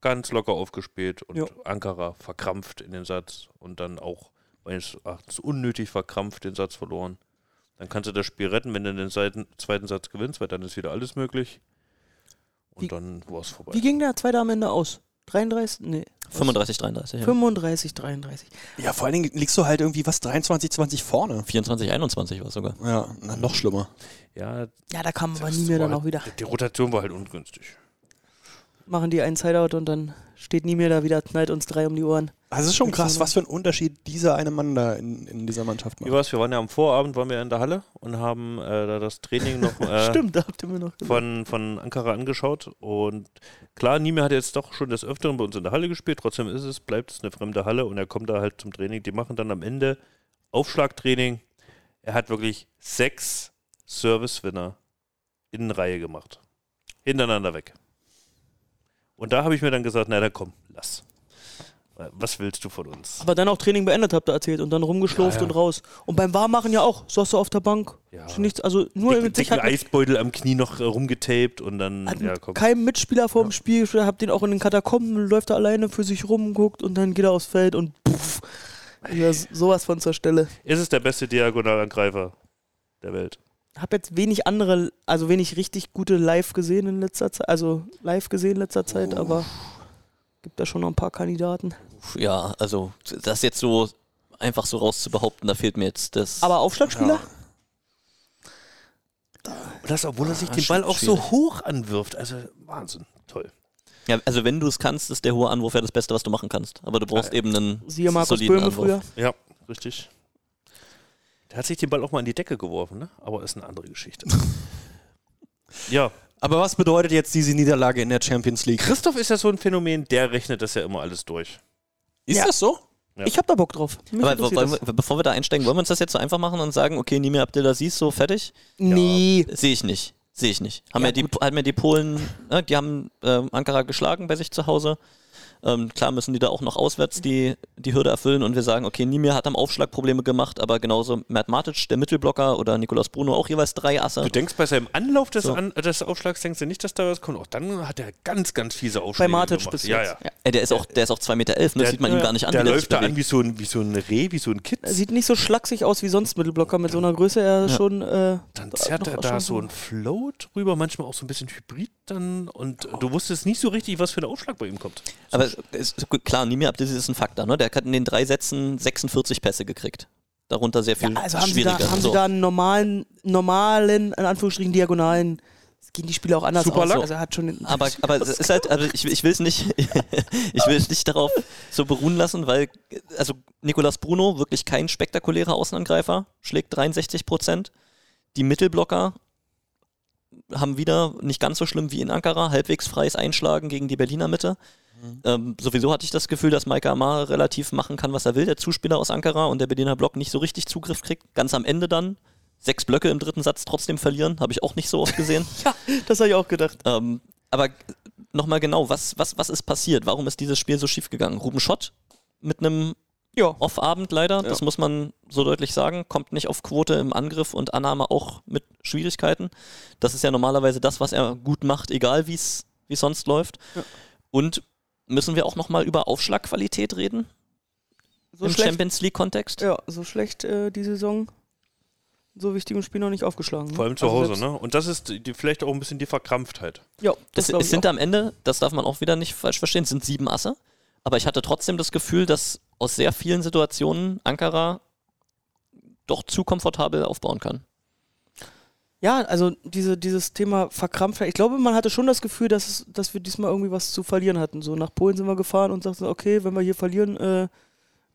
ganz locker aufgespielt und Ja. Ankara verkrampft in den Satz und dann auch meines Erachtens unnötig verkrampft den Satz verloren. Dann kannst du das Spiel retten, wenn du den zweiten, zweiten Satz gewinnst, weil dann ist wieder alles möglich. Und Wie- dann war es vorbei. Wie ging der zweite am Ende aus? 33? Nee. 35, 33. Ja. 35, 33. Ja, vor allen Dingen liegst du halt irgendwie was 23, 20 vorne. 24, 21 war es sogar. Ja, na, noch schlimmer. Ja, Ja, da kam aber das nie mehr dann halt- auch wieder. Die Rotation war halt ungünstig. Machen die einen Sideout und dann steht nie mehr da wieder, knallt uns drei um die Ohren. Also es ist schon krass, was für ein Unterschied dieser eine Mann da in, in dieser Mannschaft Wie macht. war's? Wir waren ja am Vorabend, waren wir in der Halle und haben äh, da das Training noch *laughs* äh, Stimmt, da habt ihr mir noch gesagt. von, von Ankara angeschaut. Und klar, Niemey hat jetzt doch schon des Öfteren bei uns in der Halle gespielt. Trotzdem ist es, bleibt es eine fremde Halle und er kommt da halt zum Training. Die machen dann am Ende Aufschlagtraining. Er hat wirklich sechs Service-Winner in Reihe gemacht. Hintereinander weg. Und da habe ich mir dann gesagt, na dann komm, lass. Was willst du von uns? Aber dann auch Training beendet, habt ihr erzählt. Und dann rumgeschlurft Ja, ja. und raus. Und beim Warmmachen ja auch. Saß du auf der Bank. Ja. Nichts, also nur Dick, mit sich dicken Eisbeutel am Knie noch äh, rumgetaped und dann, hat ja komm. keinem Mitspieler vor dem Spiel. Habt den auch in den Katakomben, läuft er alleine für sich rum, guckt und dann geht er aufs Feld und puff. Ja, sowas von zur Stelle. Ist es der beste Diagonalangreifer der Welt? Hab jetzt wenig andere, also wenig richtig gute live gesehen in letzter Zeit, also live gesehen in letzter Zeit, aber gibt da schon noch ein paar Kandidaten. Ja, also das jetzt so einfach so rauszubehaupten, da fehlt mir jetzt das. Aber Aufschlagspieler? Und das, obwohl er sich Ah, den Ball auch so hoch anwirft. Also Wahnsinn. Toll. ja, also wenn du es kannst, ist der hohe Anwurf ja das Beste, was du machen kannst. Aber du brauchst eben einen Siehe Markus soliden Böhme Anwurf. früher. Ja, richtig. Der hat sich den Ball auch mal in die Decke geworfen, ne? Aber ist eine andere Geschichte. *laughs* ja, Aber was bedeutet jetzt diese Niederlage in der Champions League? Christoph ist ja so ein Phänomen, der rechnet das ja immer alles durch. Ist Ja. das so? Ja. Ich hab da Bock drauf. Mich Aber wir, bevor wir da einsteigen, wollen wir uns das jetzt so einfach machen und sagen, okay, Nimir Abdelaziz, so fertig? Nee. Sehe ich nicht. Sehe ich nicht. Haben Ja, ja, die, haben ja die Polen, ne, die haben ähm, Ankara geschlagen bei sich zu Hause. Ähm, klar müssen die da auch noch auswärts die, die Hürde erfüllen und wir sagen, okay, Nimir hat am Aufschlag Probleme gemacht, aber genauso Mert Matic, der Mittelblocker oder Nikolaus Bruno auch jeweils drei Asse. Du denkst bei seinem Anlauf des, So. An des Aufschlags, denkst du nicht, dass da was kommt. Auch dann hat er ganz, ganz fiese Aufschläge Bei Matic gemacht. bis ja, jetzt. ja. Ey, der ist auch, der ist auch 2,11 Meter, elf, ne? das sieht man ihm gar nicht an. Der sich läuft da an wie so, ein, wie so ein Reh, wie so ein Kitz. Er sieht nicht so schlaksig aus wie sonst Mittelblocker mit so einer Größe. Er ist schon. Äh, Dann da- zerrt er da so ein Float rüber, manchmal auch so ein bisschen Hybrid dann und du wusstest nicht so richtig, was für ein Aufschlag bei ihm kommt. Aber es ist klar, Nimir Abdelaziz ist ein Faktor, ne? Der hat in den drei Sätzen 46 Pässe gekriegt. Darunter sehr viel ja, also haben, sie da, schwieriger. haben so. sie da einen normalen, normalen, in Anführungsstrichen, Diagonalen. Es gehen die Spieler auch anders Super aus. Lack. Also hat schon aber, aber es ist halt, also ich, ich will es nicht, *laughs* ich will es nicht darauf so beruhen lassen, weil, also Nicolas Bruno, wirklich kein spektakulärer Außenangreifer, schlägt 63 Prozent. Die Mittelblocker haben wieder nicht ganz so schlimm wie in Ankara, halbwegs freies Einschlagen gegen die Berliner Mitte. Ähm, sowieso hatte ich das Gefühl, dass Maika Amar relativ machen kann, was er will, der Zuspieler aus Ankara und der Berliner Block nicht so richtig Zugriff kriegt. Ganz am Ende dann sechs Blöcke im dritten Satz trotzdem verlieren, habe ich auch nicht so oft gesehen. *laughs* das habe ich auch gedacht. Ähm, aber nochmal genau, was, was, was ist passiert? Warum ist dieses Spiel so schief gegangen? Ruben Schott mit einem Ja. Off-Abend leider, das muss man so deutlich sagen, kommt nicht auf Quote im Angriff und Annahme auch mit Schwierigkeiten. Das ist ja normalerweise das, was er gut macht, egal wie es sonst läuft. Und müssen wir auch nochmal über Aufschlagqualität reden So im schlecht, Champions League-Kontext? ja, so schlecht äh, die Saison. So wichtigem Spiel noch nicht aufgeschlagen. Vor allem zu Also Hause, ne? Und das ist die, vielleicht auch ein bisschen die Verkrampftheit. Ja, das Es, es sind auch. am Ende, das darf man auch wieder nicht falsch verstehen, es sind sieben Asse. Aber ich hatte trotzdem das Gefühl, dass aus sehr vielen Situationen Ankara doch zu komfortabel aufbauen kann. Ja, also diese, dieses Thema Verkrampftheit. Ich glaube, man hatte schon das Gefühl, dass, dass wir diesmal irgendwie was zu verlieren hatten. So nach Polen sind wir gefahren und sagten, okay, wenn wir hier verlieren, äh,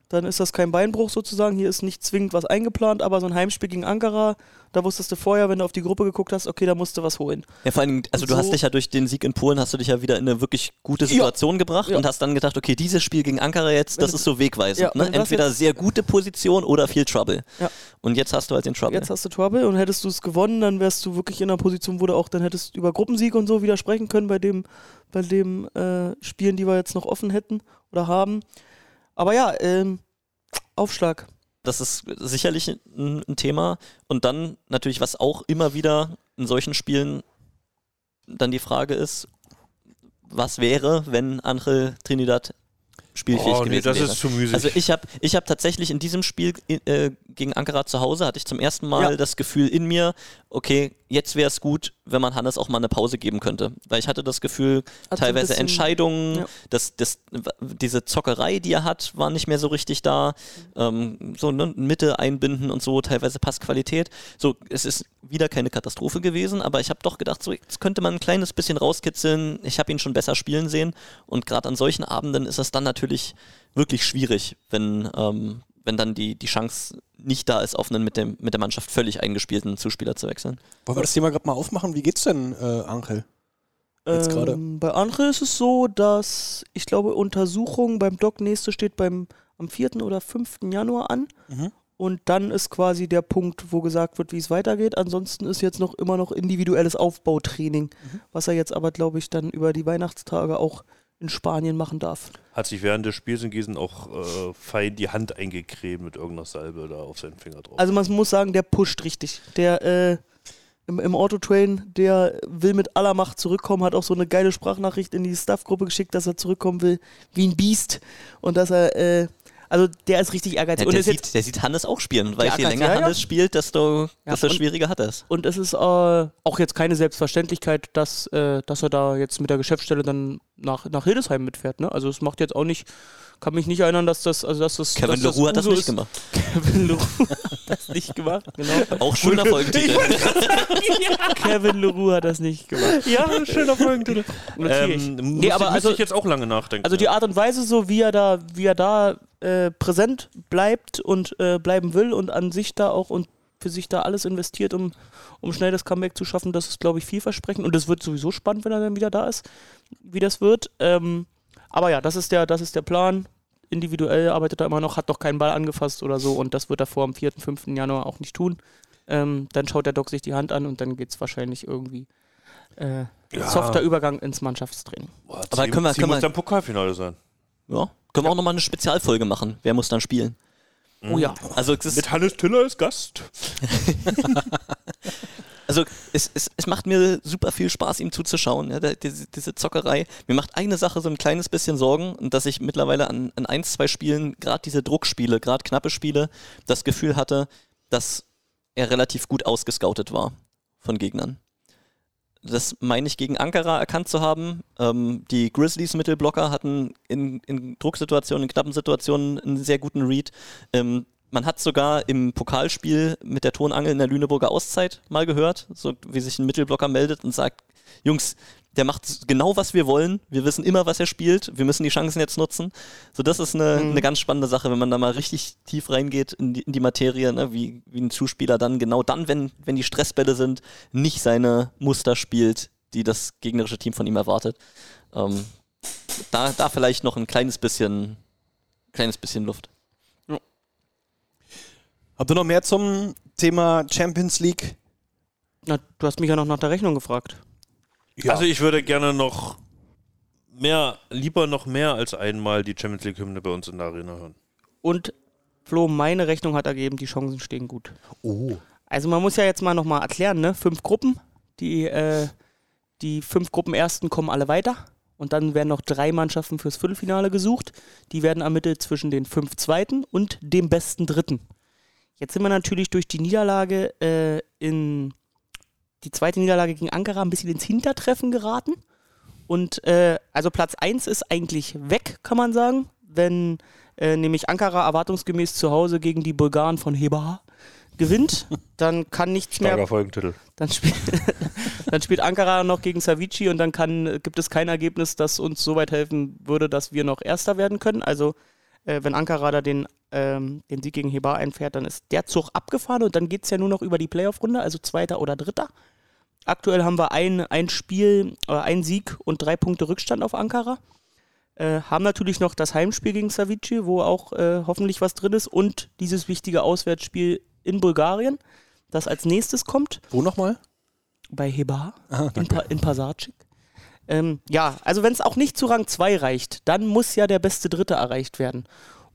dann ist das kein Beinbruch sozusagen. Hier ist nicht zwingend was eingeplant, aber so ein Heimspiel gegen Ankara, da wusstest du vorher, wenn du auf die Gruppe geguckt hast, okay, da musst du was holen. Ja, vor allem, also Und du so- hast dich ja durch den Sieg in Polen, hast du dich ja wieder in eine wirklich gute Situation gebracht Ja. und hast dann gedacht, okay, dieses Spiel gegen Ankara jetzt, das ist so wegweisend. Ja, ne? Entweder sehr gute Position oder viel Trouble. Ja. Und jetzt hast du halt den Trouble. Jetzt hast du Trouble und hättest du es gewonnen, dann wärst du wirklich in einer Position, wo du auch, dann hättest über Gruppensieg und so widersprechen können bei dem, bei dem äh, Spielen, die wir jetzt noch offen hätten oder haben. Aber ja, ähm, Aufschlag. Das ist sicherlich ein, ein Thema. Und dann natürlich, was auch immer wieder in solchen Spielen dann die Frage ist, was wäre, wenn Angel Trinidad spielfähig Oh, nee, gewesen das wäre? ist zu müßig. Also ich habe ich hab tatsächlich in diesem Spiel äh, gegen Ankara zu Hause, hatte ich zum ersten Mal Ja. das Gefühl in mir, okay, jetzt wäre es gut, wenn man Hannes auch mal eine Pause geben könnte. Weil ich hatte das Gefühl, Hat so ein teilweise bisschen- Entscheidungen, ja. das, das, diese Zockerei, die er hat, war nicht mehr so richtig da. Ähm, so ne, Mitte einbinden und so, teilweise Passqualität. So, es ist wieder keine Katastrophe gewesen, aber ich habe doch gedacht, so jetzt könnte man ein kleines bisschen rauskitzeln. Ich habe ihn schon besser spielen sehen und gerade an solchen Abenden ist es dann natürlich wirklich schwierig, wenn, ähm, wenn dann die, die Chance nicht da ist, auf einen mit, dem, mit der Mannschaft völlig eingespielten Zuspieler zu wechseln. Wollen wir das Thema gerade mal aufmachen? Wie geht's denn, äh, Angel? Jetzt gerade. Ähm, bei Andre ist es so, dass ich glaube, Untersuchung beim Doc nächste steht beim am 4. oder 5. Januar an. Mhm. Und dann ist quasi der Punkt, wo gesagt wird, wie es weitergeht. Ansonsten ist jetzt noch immer noch individuelles Aufbautraining, Mhm. was er jetzt aber, glaube ich, dann über die Weihnachtstage auch in Spanien machen darf. Hat sich während des Spiels in Gießen auch äh, fein die Hand eingecremt mit irgendeiner Salbe da auf seinen Finger drauf. Also man muss sagen, der pusht richtig. Der äh, im, im Autotrain, der will mit aller Macht zurückkommen, hat auch so eine geile Sprachnachricht in die Staff-Gruppe geschickt, dass er zurückkommen will wie ein Biest und dass er, äh, also der ist richtig ehrgeizig. Der, und der, sieht, der sieht Hannes auch spielen, weil Ja, je länger ja, ja. Hannes spielt, desto, desto und- schwieriger hat er es. Und es ist äh, auch jetzt keine Selbstverständlichkeit, dass, äh, dass er da jetzt mit der Geschäftsstelle dann nach, nach Hildesheim mitfährt. Ne? Also es macht jetzt auch nicht, kann mich nicht erinnern, dass das, also dass das. Kevin dass Leroux hat das nicht ist. gemacht. *laughs* Kevin Leroux hat das nicht gemacht, genau. *laughs* Auch schöner Folgentitel. *laughs* Kevin Leroux hat das nicht gemacht. Ja, schöner Folgentitel. Ähm, nee, aber muss also, ich jetzt auch lange nachdenken. also die ja. Art und Weise, so wie er da, wie er da äh, präsent bleibt und äh, bleiben will und an sich da auch und für sich da alles investiert, um, um schnell das Comeback zu schaffen, das ist, glaube ich, vielversprechend. Und es wird sowieso spannend, wenn er dann wieder da ist, wie das wird. Ähm, aber ja, das ist der, das ist der Plan. Individuell arbeitet er immer noch, hat noch keinen Ball angefasst oder so und das wird er vor dem 4., 5. Januar auch nicht tun. Ähm, dann schaut der Doc sich die Hand an und dann geht es wahrscheinlich irgendwie äh, Ja. softer Übergang ins Mannschaftstraining. Boah, Aber können wir- können muss wir- dann Pokalfinale sein. Ja. Können wir auch nochmal eine Spezialfolge machen. Wer muss dann spielen? Oh ja. Also es, ist, Mit Hannes Tiller als Gast. *laughs* also es, es, es macht mir super viel Spaß, ihm zuzuschauen. Ja, da- diese, diese Zockerei. Mir macht eine Sache so ein kleines bisschen Sorgen, und dass ich mittlerweile an, an ein, zwei Spielen, gerade diese Druckspiele, gerade knappe Spiele, das Gefühl hatte, dass er relativ gut ausgescoutet war von Gegnern. Das meine ich gegen Ankara erkannt zu haben. Ähm, die Grizzlies Mittelblocker hatten in, in Drucksituationen, in knappen Situationen einen sehr guten Read. Ähm, man hat sogar im Pokalspiel mit der Tonangel in der Lüneburger Auszeit mal gehört, so wie sich ein Mittelblocker meldet und sagt, Jungs, der macht genau, was wir wollen. Wir wissen immer, was er spielt. Wir müssen die Chancen jetzt nutzen. So, das ist eine, Mhm. eine ganz spannende Sache, wenn man da mal richtig tief reingeht in die, in die Materie, ne? wie, wie ein Zuspieler dann genau dann, wenn, wenn die Stressbälle sind, nicht seine Muster spielt, die das gegnerische Team von ihm erwartet. Ähm, da, da vielleicht noch ein kleines bisschen, kleines bisschen Luft. Habt ihr noch mehr zum Thema Champions League? Na, du hast mich ja noch nach der Rechnung gefragt. Ja. Also ich würde gerne noch mehr, lieber noch mehr als einmal die Champions League Hymne bei uns in der Arena hören. Und Flo, meine Rechnung hat ergeben, die Chancen stehen gut. oh. Also man muss ja jetzt mal nochmal erklären, ne? Fünf Gruppen, die, äh, die fünf Gruppenersten kommen alle weiter. Und dann werden noch drei Mannschaften fürs Viertelfinale gesucht. Die werden ermittelt zwischen den fünf Zweiten und dem besten Dritten. Jetzt sind wir natürlich durch die Niederlage äh, in die zweite Niederlage gegen Ankara ein bisschen ins Hintertreffen geraten. Und äh, also Platz 1 ist eigentlich weg, kann man sagen, wenn äh, nämlich Ankara erwartungsgemäß zu Hause gegen die Bulgaren von Heber gewinnt, *laughs* dann kann nichts mehr Starker Folgentitel. dann, spiel, *laughs* dann spielt Ankara noch gegen Savici und dann kann, gibt es kein Ergebnis, das uns so weit helfen würde, dass wir noch Erster werden können. Also äh, wenn Ankara da den ähm, den Sieg gegen Hebar einfährt, dann ist der Zug abgefahren und dann geht es ja nur noch über die Playoff-Runde, also Zweiter oder Dritter. Aktuell haben wir ein, ein Spiel, äh, ein Sieg und drei Punkte Rückstand auf Ankara. Äh, haben natürlich noch das Heimspiel gegen Savici, wo auch äh, hoffentlich was drin ist und dieses wichtige Auswärtsspiel in Bulgarien, das als nächstes kommt Wo nochmal? bei Hebar in, pa in Pasarcik. Ähm, ja, also wenn es auch nicht zu Rang 2 reicht, dann muss ja der beste Dritte erreicht werden.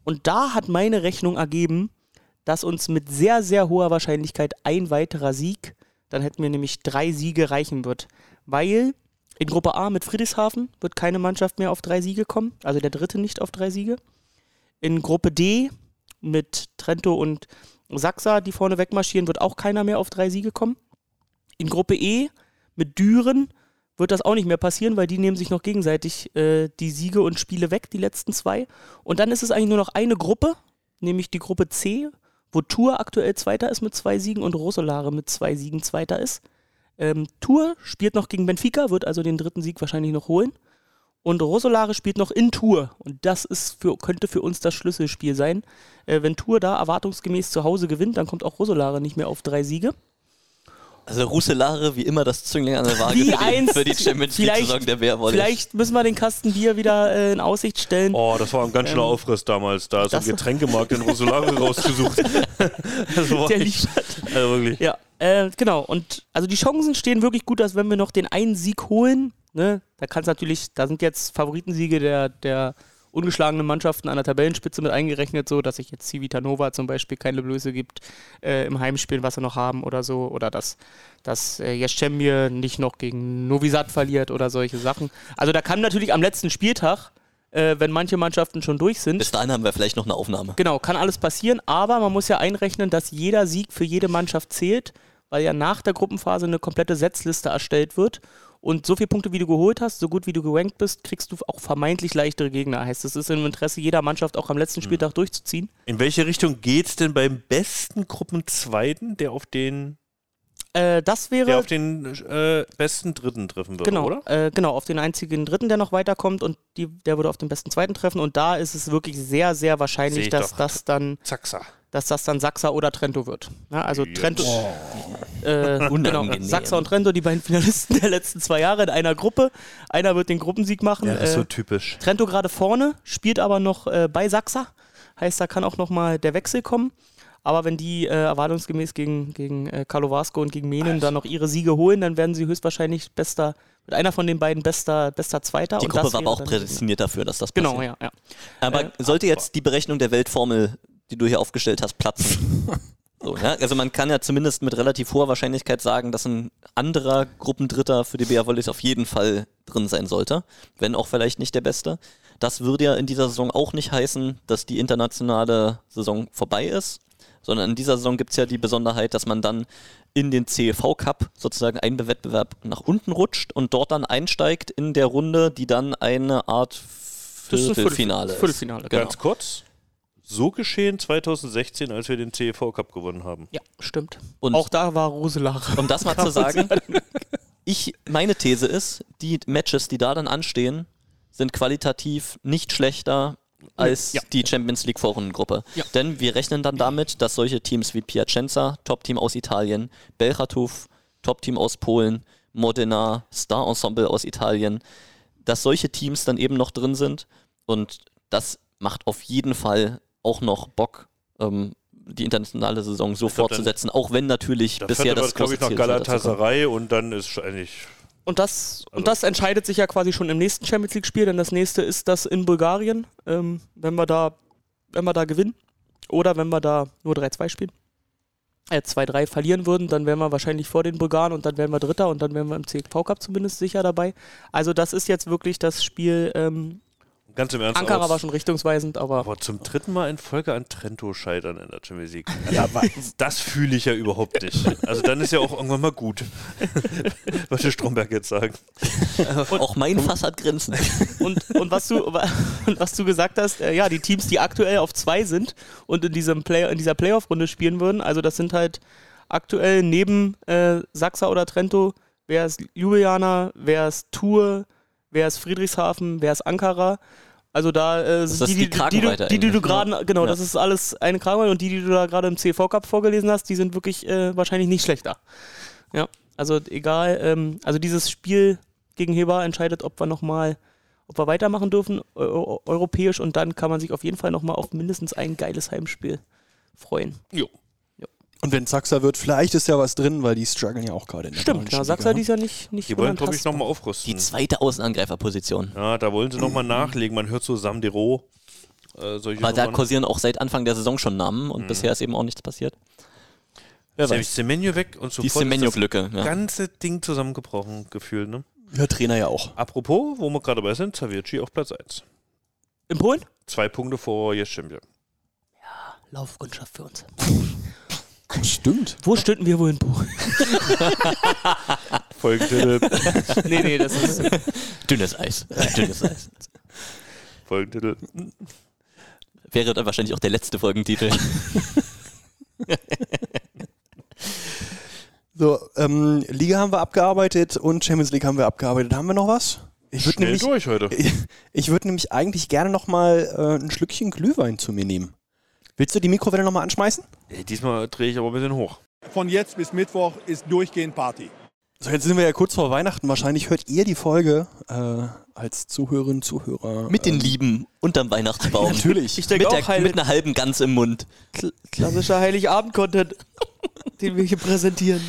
Und da hat meine Rechnung ergeben, dass uns mit sehr, sehr hoher Wahrscheinlichkeit ein weiterer Sieg, dann hätten wir nämlich drei Siege reichen wird. Weil in Gruppe A mit Friedrichshafen wird keine Mannschaft mehr auf drei Siege kommen, also der dritte nicht auf drei Siege. In Gruppe D mit Trento und Sachsa, die vorne wegmarschieren, wird auch keiner mehr auf drei Siege kommen. In Gruppe E mit Düren wird das auch nicht mehr passieren, weil die nehmen sich noch gegenseitig äh, die Siege und Spiele weg, die letzten zwei. Und dann ist es eigentlich nur noch eine Gruppe, nämlich die Gruppe C, wo Tour aktuell Zweiter ist mit zwei Siegen und Rosolare mit zwei Siegen Zweiter ist. Ähm, Tour spielt noch gegen Benfica, wird also den dritten Sieg wahrscheinlich noch holen. Und Rosolare spielt noch in Tour. Und das ist für, könnte für uns das Schlüsselspiel sein. Äh, wenn Tour da erwartungsgemäß zu Hause gewinnt, dann kommt auch Rosolare nicht mehr auf drei Siege. Also Ruselare wie immer das Zünglein an der Waage Wie für die, eins. für die Champions League Vielleicht- Saison der Bärwolle. Vielleicht müssen wir den Kasten Bier wieder äh, in Aussicht stellen. Oh, das war ein ganz schöner Ähm, Aufriss damals. Da ist ein Getränkemarkt in Rosolare *laughs* rausgesucht. das war Der echt- also wirklich. Ja, äh, genau. Und also die Chancen stehen wirklich gut, dass wenn wir noch den einen Sieg holen, ne, da kann es natürlich, da sind jetzt Favoritensiege der, der ungeschlagenen Mannschaften an der Tabellenspitze mit eingerechnet, so dass sich jetzt Civitanova zum Beispiel keine Blöße gibt äh, im Heimspiel, was sie noch haben oder so, oder dass, dass äh, Jeschemir nicht noch gegen Novi Sad verliert oder solche Sachen. Also da kann natürlich am letzten Spieltag, äh, wenn manche Mannschaften schon durch sind, Bis dahin haben wir vielleicht noch eine Aufnahme. Genau, kann alles passieren, aber man muss ja einrechnen, dass jeder Sieg für jede Mannschaft zählt, weil ja nach der Gruppenphase eine komplette Setzliste erstellt wird. Und so viele Punkte, wie du geholt hast, so gut wie du gerankt bist, kriegst du auch vermeintlich leichtere Gegner. Heißt, es ist im Interesse jeder Mannschaft auch am letzten Spieltag durchzuziehen. In welche Richtung geht's denn beim besten Gruppenzweiten, der auf den, Äh, das wäre der auf den äh, besten Dritten treffen würde, genau, oder? Äh, genau, auf den einzigen Dritten, der noch weiterkommt und die, der würde auf den besten Zweiten treffen. Und da ist es wirklich sehr, sehr Seh wahrscheinlich, ich dass doch. das dann Zaxa. dass das dann Sachsa oder Trento wird. Ja, also Jetzt. Trento, äh, *laughs* genau. Sachsa und Trento, die beiden Finalisten der letzten zwei Jahre in einer Gruppe. Einer wird den Gruppensieg machen. Ja, das ist äh, so typisch. Trento gerade vorne, spielt aber noch äh, bei Sachsa. Heißt, da kann auch nochmal der Wechsel kommen. Aber wenn die äh, erwartungsgemäß gegen, gegen äh, Karlovarsko und gegen Menen dann noch ihre Siege holen, dann werden sie höchstwahrscheinlich bester, mit einer von den beiden bester, bester Zweiter. Die und Gruppe das war aber auch prädestiniert dafür, dass das Genau, passiert. ja, ja. Aber Äh, sollte jetzt die Berechnung der Weltformel, die du hier aufgestellt hast, platzen? *laughs* so, ja? Also man kann ja zumindest mit relativ hoher Wahrscheinlichkeit sagen, dass ein anderer Gruppendritter für die BR Volleys auf jeden Fall drin sein sollte, wenn auch vielleicht nicht der beste. Das würde ja in dieser Saison auch nicht heißen, dass die internationale Saison vorbei ist, sondern in dieser Saison gibt es ja die Besonderheit, dass man dann in den CEV Cup sozusagen einen Wettbewerb nach unten rutscht und dort dann einsteigt in der Runde, die dann eine Art Viertelfinale ist. Viertelfinale, genau. Ganz kurz. So geschehen 2016, als wir den CEV Cup gewonnen haben. Ja, stimmt. Und auch da war Roselare. um das mal *laughs* zu sagen, ich, meine These ist, die Matches, die da dann anstehen, sind qualitativ nicht schlechter als Ja. die Champions League Vorrundengruppe. Ja. Denn wir rechnen dann damit, dass solche Teams wie Piacenza, Top-Team aus Italien, Belchatów, Top-Team aus Polen, Modena, Star Ensemble aus Italien, dass solche Teams dann eben noch drin sind und das macht auf jeden Fall auch noch Bock, ähm, die internationale Saison so dann- fortzusetzen, auch wenn natürlich bisher aber, das glaube ich, noch. Galatasaray und dann ist eigentlich. Und das, Also- und das entscheidet sich ja quasi schon im nächsten Champions League-Spiel, denn das nächste ist das in Bulgarien, ähm, wenn wir da, wenn wir da gewinnen. Oder wenn wir da nur 3-2 spielen. Äh, 2-3 verlieren würden, dann wären wir wahrscheinlich vor den Bulgaren und dann wären wir Dritter und dann wären wir im CV Cup zumindest sicher dabei. Also das ist jetzt wirklich das Spiel. Ähm, Ganz im Ernst. Ankara war schon richtungsweisend, aber Aber zum dritten Mal in Folge an Trento scheitern in der Champions League. Ja, Das fühle ich ja überhaupt nicht. Also dann ist ja auch irgendwann mal gut. *laughs* Wollte Stromberg jetzt sagen. Auch mein Fass hat Grenzen. Und, und, was du, und was du gesagt hast, äh, ja, die Teams, die aktuell auf zwei sind und in, diesem Play, in dieser Playoff-Runde spielen würden, also das sind halt aktuell neben äh, Sachsa oder Trento, wer ist Ljubljana, wer ist Tour, wer ist Friedrichshafen, wer ist Ankara Also da äh, Ist das die, die die, die, du- Kragenweite die, die du ne? gerade, genau, Ja. das ist alles eine Kragenweite und die, die du da gerade im CV Cup vorgelesen hast, die sind wirklich äh, wahrscheinlich nicht schlechter. Ja, also egal, ähm, also dieses Spiel gegen Heber entscheidet, ob wir nochmal, ob wir weitermachen dürfen, eu eu europäisch und dann kann man sich auf jeden Fall nochmal auf mindestens ein geiles Heimspiel freuen. Und wenn Sachser wird, vielleicht ist ja was drin, weil die strugglen ja auch gerade in der Stimmt, ja, Sachser, ne? die ist ja nicht, nicht Die wollen, glaube ich, nochmal Die aufrüsten. zweite Außenangreiferposition. Ja, da wollen sie nochmal nachlegen. Man hört so Sam Dero. Äh, solche Aber da Nummern. kursieren auch seit Anfang der Saison schon Namen und bisher ist eben auch nichts passiert. Wer Nämlich weiß. Semenyo weg und Die sofort ist Semenyo-Glücke. das Ja. ganze Ding zusammengebrochen gefühlt. Ne? Ja, Trainer ja auch. Apropos, wo wir gerade bei sind, Zawierci auf Platz 1. In Polen? Zwei Punkte vor Jeschembje. Laufkundschaft für uns. *laughs* Stimmt. Wo stünden wir wohl in Polen? *laughs* Folgentitel. *laughs* nee, nee, das ist. Dünnes Eis. Dünnes Eis. Folgentitel. Wäre dann wahrscheinlich auch der letzte Folgentitel. *laughs* So, ähm, Liga haben wir abgearbeitet und Champions League haben wir abgearbeitet. Haben wir noch was? Ich würde nämlich, durch heute. ich würde nämlich eigentlich gerne noch mal äh, ein Schlückchen Glühwein zu mir nehmen. Willst du die Mikrowelle noch mal anschmeißen? Ey, Diesmal drehe ich aber ein bisschen hoch. Von jetzt bis Mittwoch ist durchgehend Party. So, jetzt sind wir ja kurz vor Weihnachten. Wahrscheinlich hört ihr die Folge äh, als Zuhörerinnen, Zuhörer. Mit den ähm, Lieben unterm Weihnachtsbaum. *laughs* Natürlich. Ich denke Mit, auch, der, mit einer halben Gans im Mund. kl- klassischer Heiligabend-Content, *laughs* den wir hier präsentieren.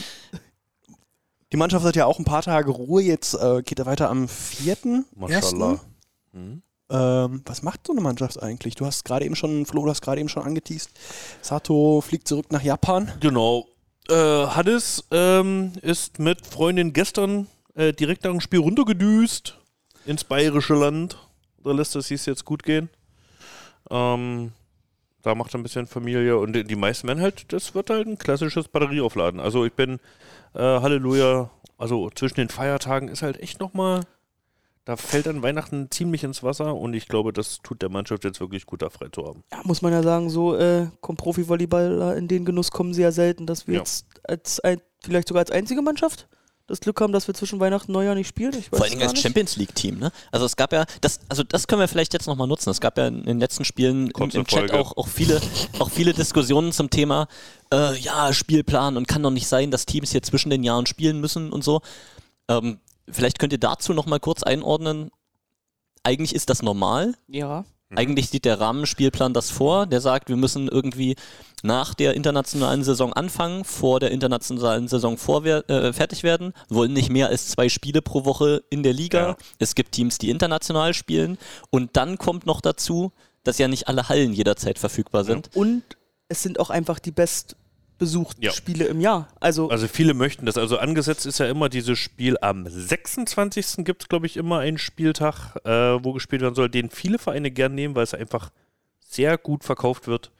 Die Mannschaft hat ja auch ein paar Tage Ruhe. Jetzt äh, geht er weiter am 4. Mashallah. Ähm, was macht so eine Mannschaft eigentlich? Du hast gerade eben schon, Flo, du hast gerade eben schon angeteased. Sato fliegt zurück nach Japan. Genau. Äh, Hannes ähm, ist mit Freundin gestern äh, direkt nach dem Spiel runtergedüst ins bayerische Land. Da lässt es sich jetzt gut gehen. Ähm, da macht er ein bisschen Familie und die meisten werden halt, das wird halt ein klassisches Batterieaufladen. Also ich bin, äh, Halleluja, also zwischen den Feiertagen ist halt echt nochmal, da fällt dann Weihnachten ziemlich ins Wasser und ich glaube, das tut der Mannschaft jetzt wirklich gut, da frei zu haben. Ja, muss man ja sagen, so äh, kommen Profi-Volleyballer in den Genuss kommen sie ja selten, dass wir Ja. jetzt als ein, vielleicht sogar als einzige Mannschaft das Glück haben, dass wir zwischen Weihnachten und Neujahr nicht spielen. Ich weiß Vor allen Dingen gar als. Champions League-Team, ne? Also es gab ja, das, also das können wir vielleicht jetzt nochmal nutzen. Es gab ja in den letzten Spielen im, im Chat auch, auch, viele, auch viele Diskussionen zum Thema, äh, ja, Spielplan und kann doch nicht sein, dass Teams hier zwischen den Jahren spielen müssen und so. Ähm, vielleicht könnt ihr dazu nochmal kurz einordnen. Eigentlich ist das normal. Ja. Eigentlich sieht der Rahmenspielplan das vor. Der sagt, wir müssen irgendwie nach der internationalen Saison anfangen, vor der internationalen Saison äh, fertig werden, wollen nicht mehr als zwei Spiele pro Woche in der Liga. Ja. Es gibt Teams, die international spielen. Und dann kommt noch dazu, dass ja nicht alle Hallen jederzeit verfügbar sind. Und es sind auch einfach die bestbesuchten Ja. Spiele im Jahr. Also, Also viele möchten das. Also angesetzt ist ja immer dieses Spiel am 26. gibt es, glaube ich, immer einen Spieltag, äh, wo gespielt werden soll, den viele Vereine gern nehmen, weil es einfach sehr gut verkauft wird.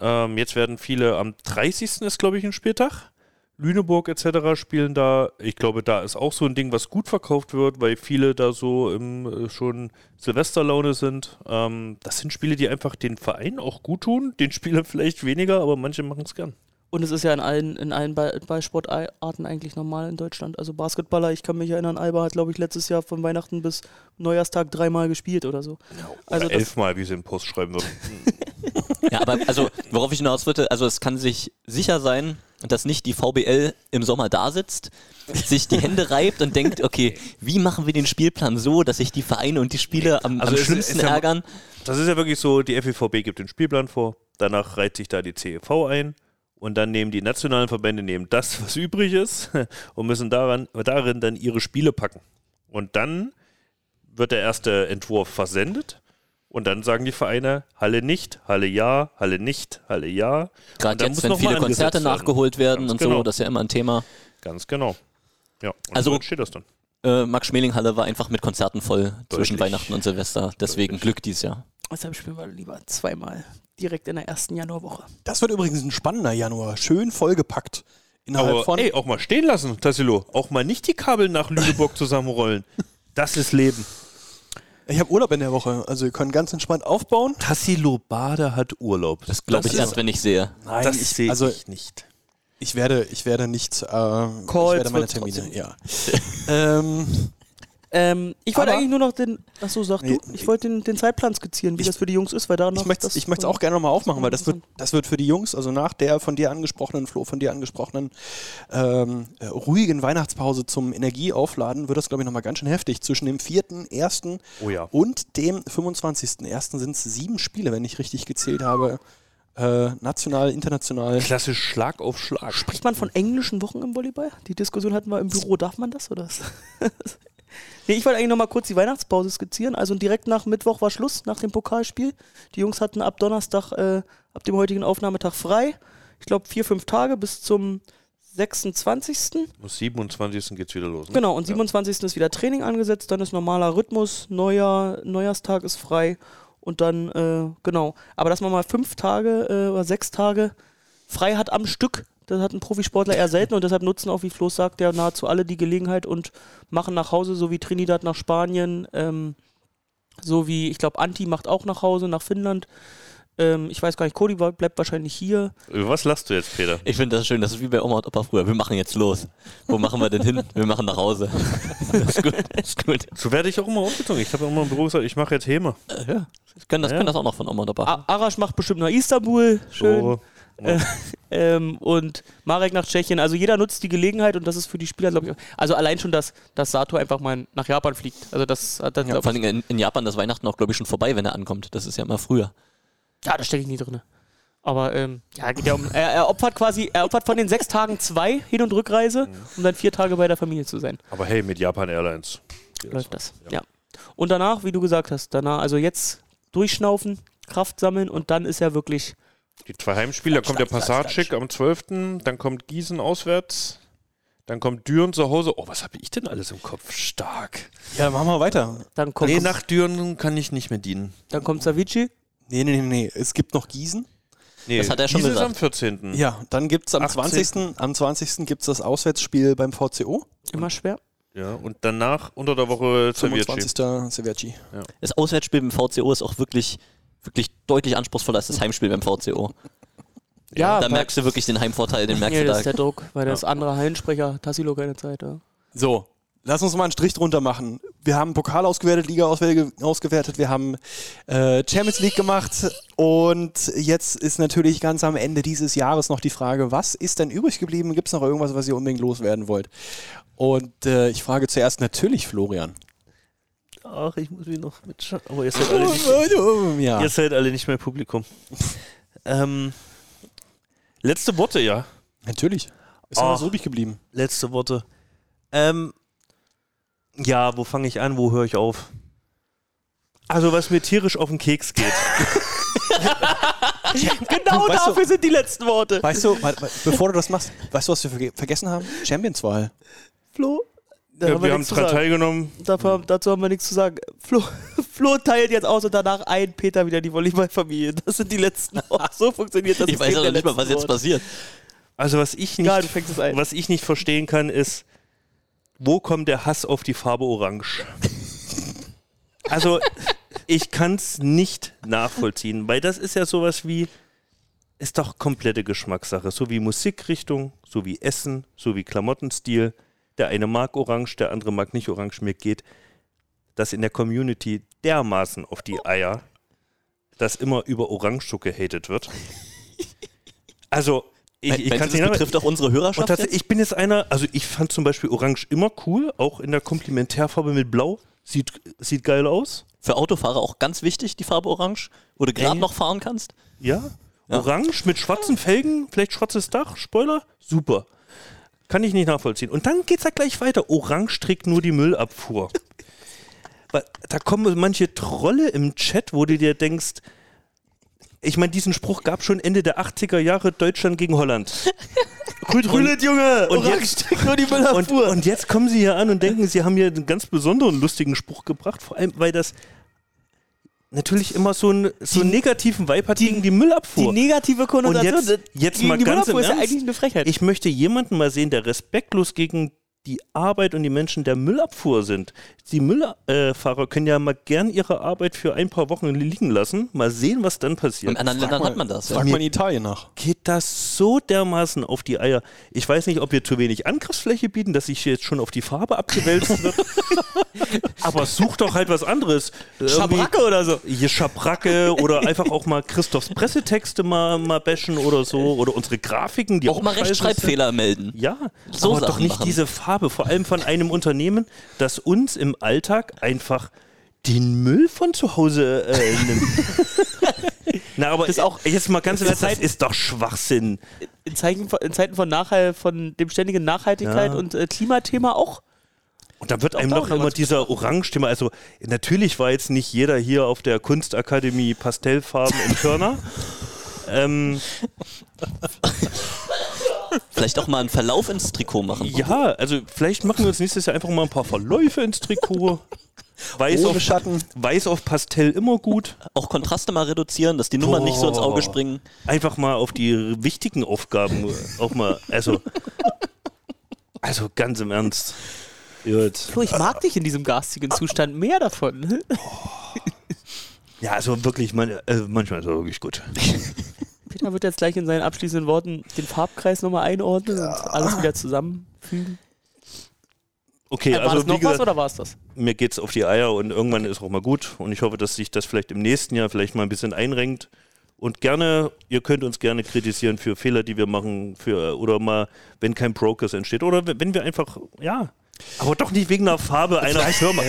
Ähm, jetzt werden viele am 30. ist, glaube ich, ein Spieltag. Lüneburg etc. spielen da. Ich glaube, da ist auch so ein Ding, was gut verkauft wird, weil viele da so im, äh, schon Silvesterlaune sind. Ähm, das sind Spiele, die einfach den Verein auch gut tun, den Spielern *laughs* vielleicht weniger, aber manche machen es gern. Und es ist ja in allen, in allen Ball Ballsportarten eigentlich normal in Deutschland. Also Basketballer, ich kann mich erinnern, Alba hat, glaube ich, letztes Jahr von Weihnachten bis Neujahrstag dreimal gespielt oder so. Also Oder das, elfmal, wie sie im Post schreiben würden. *laughs* Ja, aber also, worauf ich hinaus wollte, also es kann sich sicher sein, dass nicht die VBL im Sommer da sitzt, sich die Hände reibt und denkt, okay, wie machen wir den Spielplan so, dass sich die Vereine und die Spieler am, Also am schlimmsten ist ja- ärgern? Das ist ja wirklich so, die FEVB gibt den Spielplan vor, danach reiht sich da die CEV ein und dann nehmen die nationalen Verbände nehmen das, *laughs* was übrig ist *laughs* und müssen daran, darin dann ihre Spiele packen. Und dann wird der erste Entwurf versendet und dann sagen die Vereine Halle nicht, Halle ja, Halle nicht, Halle ja. Gerade jetzt, wenn viele Konzerte werden. nachgeholt werden Ganz und genau. so, das ist ja immer ein Thema. Ganz genau. Ja, und Also- so entsteht das dann. Äh, Max-Schmeling-Halle war einfach mit Konzerten voll zwischen Deutlich. Weihnachten und Silvester. Deswegen Glück dieses Jahr. Deshalb spielen wir lieber zweimal direkt in der ersten Januarwoche. Das wird übrigens ein spannender Januar. Schön vollgepackt. Innerhalb Aber von. ey, auch mal stehen lassen, Tassilo. Auch mal nicht die Kabel nach Lüneburg *laughs* zusammenrollen. Das ist Leben. Ich habe Urlaub in der Woche. Also, ihr könnt ganz entspannt aufbauen. Tassilo Bade hat Urlaub. Das glaube ich erst, wenn ich sehe. Nein, Das ich, sehe also, ich nicht. ich werde, ich werde nicht. Äh, ich Calls werde meine Termine. trotzdem. Ja. ähm, Ähm, ich wollte eigentlich nur noch den, achso, sag Nee, du, ich wollte den, den Zeitplan skizzieren, wie Ich- das für die Jungs ist, weil da noch Ich möchte das- ich möchte es auch gerne nochmal aufmachen, weil das wird, das wird für die Jungs, also nach der von dir angesprochenen, Flo, von dir angesprochenen ähm, äh, ruhigen Weihnachtspause zum Energieaufladen, wird das, glaube ich, nochmal ganz schön heftig. Zwischen dem 4.1. Oh ja. und dem 25.1. sind es sieben Spiele, wenn ich richtig gezählt habe. Äh, national, international. Klassisch Schlag auf Schlag. Spricht man von englischen Wochen im Volleyball? Die Diskussion hatten wir im Büro. Darf man das oder? *laughs* nee, ich wollte eigentlich nochmal kurz die Weihnachtspause skizzieren. Also direkt nach Mittwoch war Schluss, nach dem Pokalspiel. Die Jungs hatten ab Donnerstag, äh, ab dem heutigen Aufnahmetag frei. Ich glaube vier, fünf Tage bis zum 26. Am 27. geht's wieder los. Ne? Genau, und 27. ist wieder Training angesetzt, dann ist normaler Rhythmus, Neujahr, Neujahrstag ist frei und dann, äh, genau. Aber dass man mal fünf Tage äh, oder sechs Tage frei hat am Stück, das hat ein Profisportler eher selten und deshalb nutzen auch, wie Flo sagt, ja nahezu alle die Gelegenheit und machen nach Hause, so wie Trinidad nach Spanien, ähm, so wie, ich glaube, Anti macht auch nach Hause, nach Finnland. Ähm, ich weiß gar nicht, Cody bleibt wahrscheinlich hier. Über was lachst du jetzt, Peter? Ich finde das schön, das ist wie bei Oma und Opa früher. Wir machen jetzt los. Wo machen wir denn hin? Wir machen nach Hause. Das *laughs* ist gut. Das ist gut. So werde ich auch immer aufgezogen. Ich habe immer im Büro gesagt, ich mache jetzt Häme. Äh, Ja. Ich kann das, Ja. kann das auch noch von Oma und Opa. A Arash macht bestimmt nach Istanbul, schön. So. Äh, *laughs* ähm, und Marek nach Tschechien. Also jeder nutzt die Gelegenheit und das ist für die Spieler, glaube ich, also allein schon, dass, dass Sato einfach mal nach Japan fliegt. Also das hat das, Ja, vor allem in, in Japan das Weihnachten auch, glaube ich, schon vorbei, wenn er ankommt. Das ist ja immer früher. ja, da stecke ich nie drin. Aber ähm, ja, geht ja um, er, er opfert quasi, er opfert von den sechs Tagen zwei Hin- und Rückreise, um dann vier Tage bei der Familie zu sein. Aber hey, mit Japan Airlines. Läuft das. Ja. Und danach, wie du gesagt hast, danach, also jetzt durchschnaufen, Kraft sammeln und dann ist ja wirklich Die zwei Heimspiele, da kommt der Passatschik am 12., dann kommt Gießen auswärts, dann kommt Düren zu Hause. Oh, was habe ich denn alles im Kopf? Stark. Ja, machen wir weiter. dann kommt, Nee, nach Düren kann ich nicht mehr dienen. dann kommt Savici. Nee, nee, nee, nee. Es gibt noch Gießen. Nee, Das hat er schon Gießen ist gesagt. am 14. Ja, dann gibt es am 18.. 20. Am 20. gibt es das Auswärtsspiel beim VCO. Immer schwer. Ja, und danach unter der Woche Servierci. 25. Severci. Das Auswärtsspiel beim VCO ist auch wirklich, wirklich deutlich anspruchsvoller als das Heimspiel beim VCO. Ja, da merkst du wirklich den Heimvorteil, den merkst Ja, du das da. ist der Druck, weil das andere Hallensprecher, Tassilo keine Zeit. Ja. So, lass uns mal einen Strich drunter machen. Wir haben Pokal ausgewertet, Liga ausgewertet, wir haben äh, Champions League gemacht und jetzt ist natürlich ganz am Ende dieses Jahres noch die Frage, was ist denn übrig geblieben? Gibt es noch irgendwas, was ihr unbedingt loswerden wollt? Und äh, ich frage zuerst natürlich Florian. Ach, ich muss mich noch mitschauen. Aber ihr seid alle nicht, *laughs* Ja. ihr seid alle nicht mehr Publikum. ähm, letzte Worte, ja. Natürlich. Ist Ach. was übrig geblieben. Letzte Worte. Ähm, ja, wo fange ich an, wo höre ich auf? Also, was mir tierisch auf den Keks geht. *laughs* Genau Du, dafür sind die letzten Worte. Weißt du, bevor du das machst, weißt du, was wir verge vergessen haben? Champions-Wahl. Flo, da Ja, haben wir wir haben sagen. teilgenommen. Dafür, dazu haben wir nichts zu sagen. Flo, *laughs* Flo teilt jetzt aus und danach ein Peter wieder die Volleyballfamilie. Das sind die letzten. *laughs* So funktioniert das Ich weiß ja noch nicht mal, was jetzt passiert. Also, was ich nicht, ein. was ich nicht verstehen kann, ist, wo kommt der Hass auf die Farbe Orange? *laughs* Also, ich kann es nicht nachvollziehen, weil das ist ja sowas wie, ist doch komplette Geschmackssache. So wie Musikrichtung, so wie Essen, so wie Klamottenstil. Der eine mag Orange, der andere mag nicht Orange. Mir geht das in der Community dermaßen auf die Eier, dass immer über Orange so gehatet wird. *laughs* Also, ich, ich kann es das nicht betrifft auch unsere Hörerschaft jetzt? ich bin jetzt einer, also ich fand zum Beispiel Orange immer cool, auch in der Komplementärfarbe mit Blau. Sieht, sieht geil aus. Für Autofahrer auch ganz wichtig, die Farbe Orange, wo du gerade noch fahren kannst. Ja. Ja. Orange mit schwarzen Felgen, vielleicht schwarzes Dach, Spoiler, super. Kann ich nicht nachvollziehen. Und dann geht's ja gleich weiter. Orange trägt nur die Müllabfuhr. *laughs* Da kommen manche Trolle im Chat, wo du dir denkst, ich meine, diesen Spruch gab schon Ende der 80er Jahre Deutschland gegen Holland. *laughs* Gut rüllet, Junge! Und jetzt, nur die und, und jetzt kommen sie hier an und denken, sie haben hier einen ganz besonderen lustigen Spruch gebracht, vor allem weil das natürlich immer so, ein, so einen negativen Vibe hat gegen die Die Müllabfuhr. negative Konnotation. Und jetzt- jetzt mal die ganz Müllabfuhr im ist ja eigentlich eine Frechheit. Ich möchte jemanden mal sehen, der respektlos gegen die Arbeit und die Menschen der Müllabfuhr sind. Die Müllfahrer können ja mal gern ihre Arbeit für ein paar Wochen liegen lassen, mal sehen, was dann passiert. In anderen Ländern hat man das. Ja. Frag mal in Italien nach. Geht das so dermaßen auf die Eier? Ich weiß nicht, ob wir zu wenig Angriffsfläche bieten, dass sich jetzt schon auf die Farbe abgewälzt wird. *laughs* Aber such doch halt was anderes. Irgendwie- Schabracke oder so. hier Schabracke oder einfach auch mal Christophs Pressetexte mal, mal bashen oder so oder unsere Grafiken, die Auch mal scheiße sind. Rechtschreibfehler melden. Ja, So aber doch nicht machen. diese Farbe, vor allem von einem Unternehmen, das uns im Alltag einfach den Müll von zu Hause äh, nimmt. *laughs* Na, aber Das auch- jetzt mal ganz ist das halt- ist doch Schwachsinn. In, Zeichen, in Zeiten von, Nachhalt, von dem ständigen Nachhaltigkeit Ja. und äh, Klimathema auch. Und da wird einem noch immer dieser Orange-Thema, also natürlich war jetzt nicht jeder hier auf der Kunstakademie Pastellfarben im Körner. *laughs* ähm, Vielleicht auch mal einen Verlauf ins Trikot machen. ja, also vielleicht machen wir uns nächstes Jahr einfach mal ein paar Verläufe ins Trikot. Weiß Ohne auf, Schatten. Weiß auf Pastell immer gut. Auch Kontraste mal reduzieren, dass die Nummern nicht so ins Auge springen. Einfach mal auf die wichtigen Aufgaben auch mal, also, also ganz im Ernst. Gut. Flo, ich mag dich in diesem garstigen Zustand. Mehr davon. Ja, also wirklich, man, äh, manchmal ist er wirklich gut. *laughs* Peter wird jetzt gleich in seinen abschließenden Worten den Farbkreis nochmal einordnen und alles wieder zusammenfügen. Okay, Äh, war also das noch wie gesagt, was oder war es das? mir geht's auf die Eier und irgendwann ist auch mal gut. Und ich hoffe, dass sich das vielleicht im nächsten Jahr vielleicht mal ein bisschen einrenkt. Und gerne, ihr könnt uns gerne kritisieren für Fehler, die wir machen, für oder mal, wenn kein Progress entsteht. Oder wenn wir einfach, ja. Aber doch nicht wegen der Farbe einer Firma.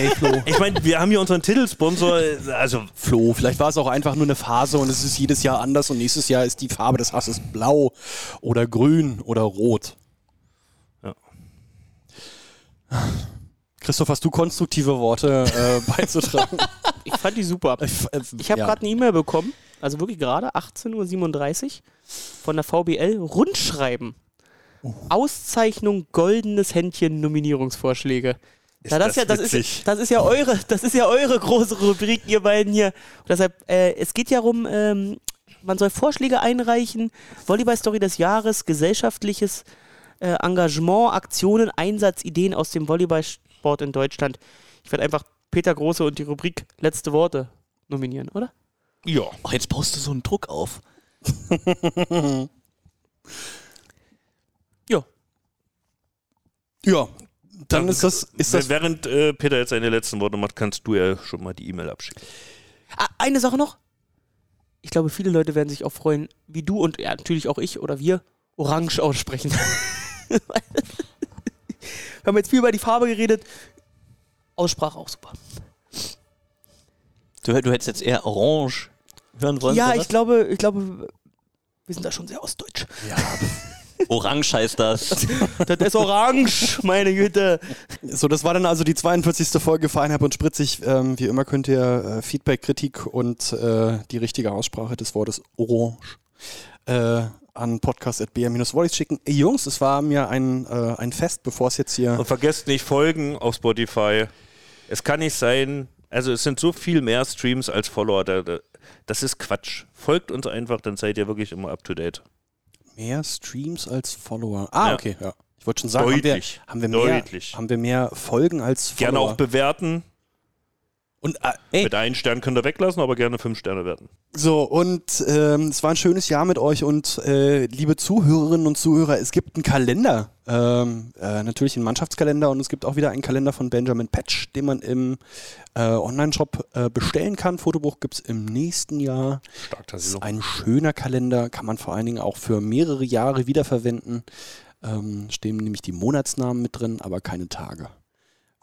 Ich meine, wir haben hier unseren Titelsponsor, äh, also Flo, vielleicht war es auch einfach nur eine Phase und es ist jedes Jahr anders und nächstes Jahr ist die Farbe des Hasses blau oder grün oder rot. Ja. Christoph, hast du konstruktive Worte äh, *laughs* beizutragen? Ich fand die super. Ich habe ja. gerade eine E-Mail bekommen, also wirklich gerade 18.37 Uhr von der VBL Rundschreiben. Auszeichnung Goldenes Händchen Nominierungsvorschläge. Ja, das, das ja, das, ist, das ist ja eure, das ist ja eure große Rubrik, ihr beiden hier. Und deshalb, äh, es geht ja um, ähm, man soll Vorschläge einreichen, Volleyball-Story des Jahres, gesellschaftliches äh, Engagement, Aktionen, Einsatz, Ideen aus dem Volleyballsport in Deutschland. Ich werde einfach Peter Große und die Rubrik Letzte Worte nominieren, oder? ja. Oh, jetzt baust du so einen Druck auf. *laughs* Ja. Ja, dann ist das, ist das Während äh, Peter jetzt seine letzten Worte macht, kannst du ja schon mal die E-Mail abschicken. Ah, eine Sache noch. Ich glaube, viele Leute werden sich auch freuen, wie du und ja, natürlich auch ich oder wir Orange aussprechen. *laughs* wir haben jetzt viel über die Farbe geredet. Aussprache auch super. Du, du hättest jetzt eher Orange hören wollen. ja, oder ich glaube, ich glaube, wir sind da schon sehr ostdeutsch. Orange heißt das. *laughs* Das ist Orange, meine Güte. So, das war dann also die 42. Folge Vereinhalb und Spritzig. Ähm, wie immer könnt ihr äh, Feedback, Kritik und äh, die richtige Aussprache des Wortes Orange äh, an podcast.br-wallis schicken. Ey, Jungs, es war mir ein, äh, ein Fest, bevor es jetzt hier... Und vergesst nicht, folgen auf Spotify. Es kann nicht sein, also es sind so viel mehr Streams als Follower. Da, da, das ist Quatsch. Folgt uns einfach, dann seid ihr wirklich immer up to date. Mehr Streams als Follower. Ah, Ja. okay, ja. Ich wollte schon sagen, Deutlich. haben wir, haben, wir mehr, Deutlich. haben wir mehr Folgen als Follower. Gerne auch bewerten. Und, äh, Mit einem Stern könnt ihr weglassen, aber gerne fünf Sterne werten. So, und ähm, es war ein schönes Jahr mit euch und äh, liebe Zuhörerinnen und Zuhörer, es gibt einen Kalender, ähm, äh, natürlich einen Mannschaftskalender und es gibt auch wieder einen Kalender von Benjamin Patch, den man im äh, Online-Shop äh, bestellen kann. Fotobuch gibt es im nächsten Jahr. Stark, Das ist ein schöner Kalender, kann man vor allen Dingen auch für mehrere Jahre wiederverwenden. Ähm, stehen nämlich die Monatsnamen mit drin, aber keine Tage.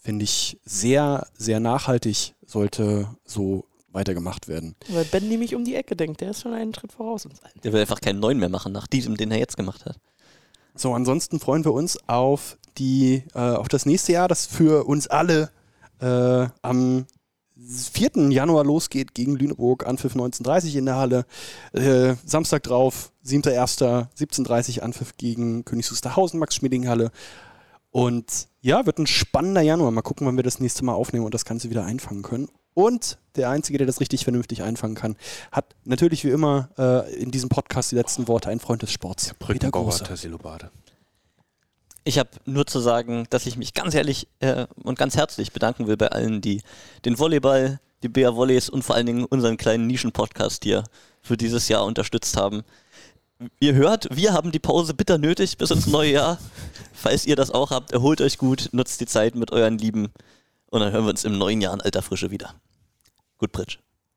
Finde ich sehr, sehr nachhaltig, sollte so weitergemacht werden. Weil Ben nämlich um die Ecke denkt, der ist schon einen Schritt voraus uns allen. Der will einfach keinen neuen mehr machen, nach diesem, den er jetzt gemacht hat. So, ansonsten freuen wir uns auf die, äh, auf das nächste Jahr, das für uns alle äh, am 4. Januar losgeht gegen Lüneburg, Anpfiff 19.30 in der Halle. Äh, Samstag drauf, 7.1. 17.30 Anpfiff gegen Königs Wusterhausen, Max-Schmedding-Halle. Und ja, wird ein spannender Januar. Mal gucken, wann wir das nächste Mal aufnehmen und das Ganze wieder einfangen können. Und der Einzige, der das richtig vernünftig einfangen kann, hat natürlich wie immer äh, in diesem Podcast die letzten Worte, ein Freund des Sports. Peter Große. Ich habe nur zu sagen, dass ich mich ganz ehrlich äh, und ganz herzlich bedanken will bei allen, die den Volleyball, die BA Volleys und vor allen Dingen unseren kleinen Nischen-Podcast hier für dieses Jahr unterstützt haben. Ihr hört, wir haben die Pause bitter nötig bis ins neue Jahr. Falls ihr das auch habt, erholt euch gut, nutzt die Zeit mit euren Lieben und dann hören wir uns im neuen Jahr in alter Frische wieder. Gut, Pritsch.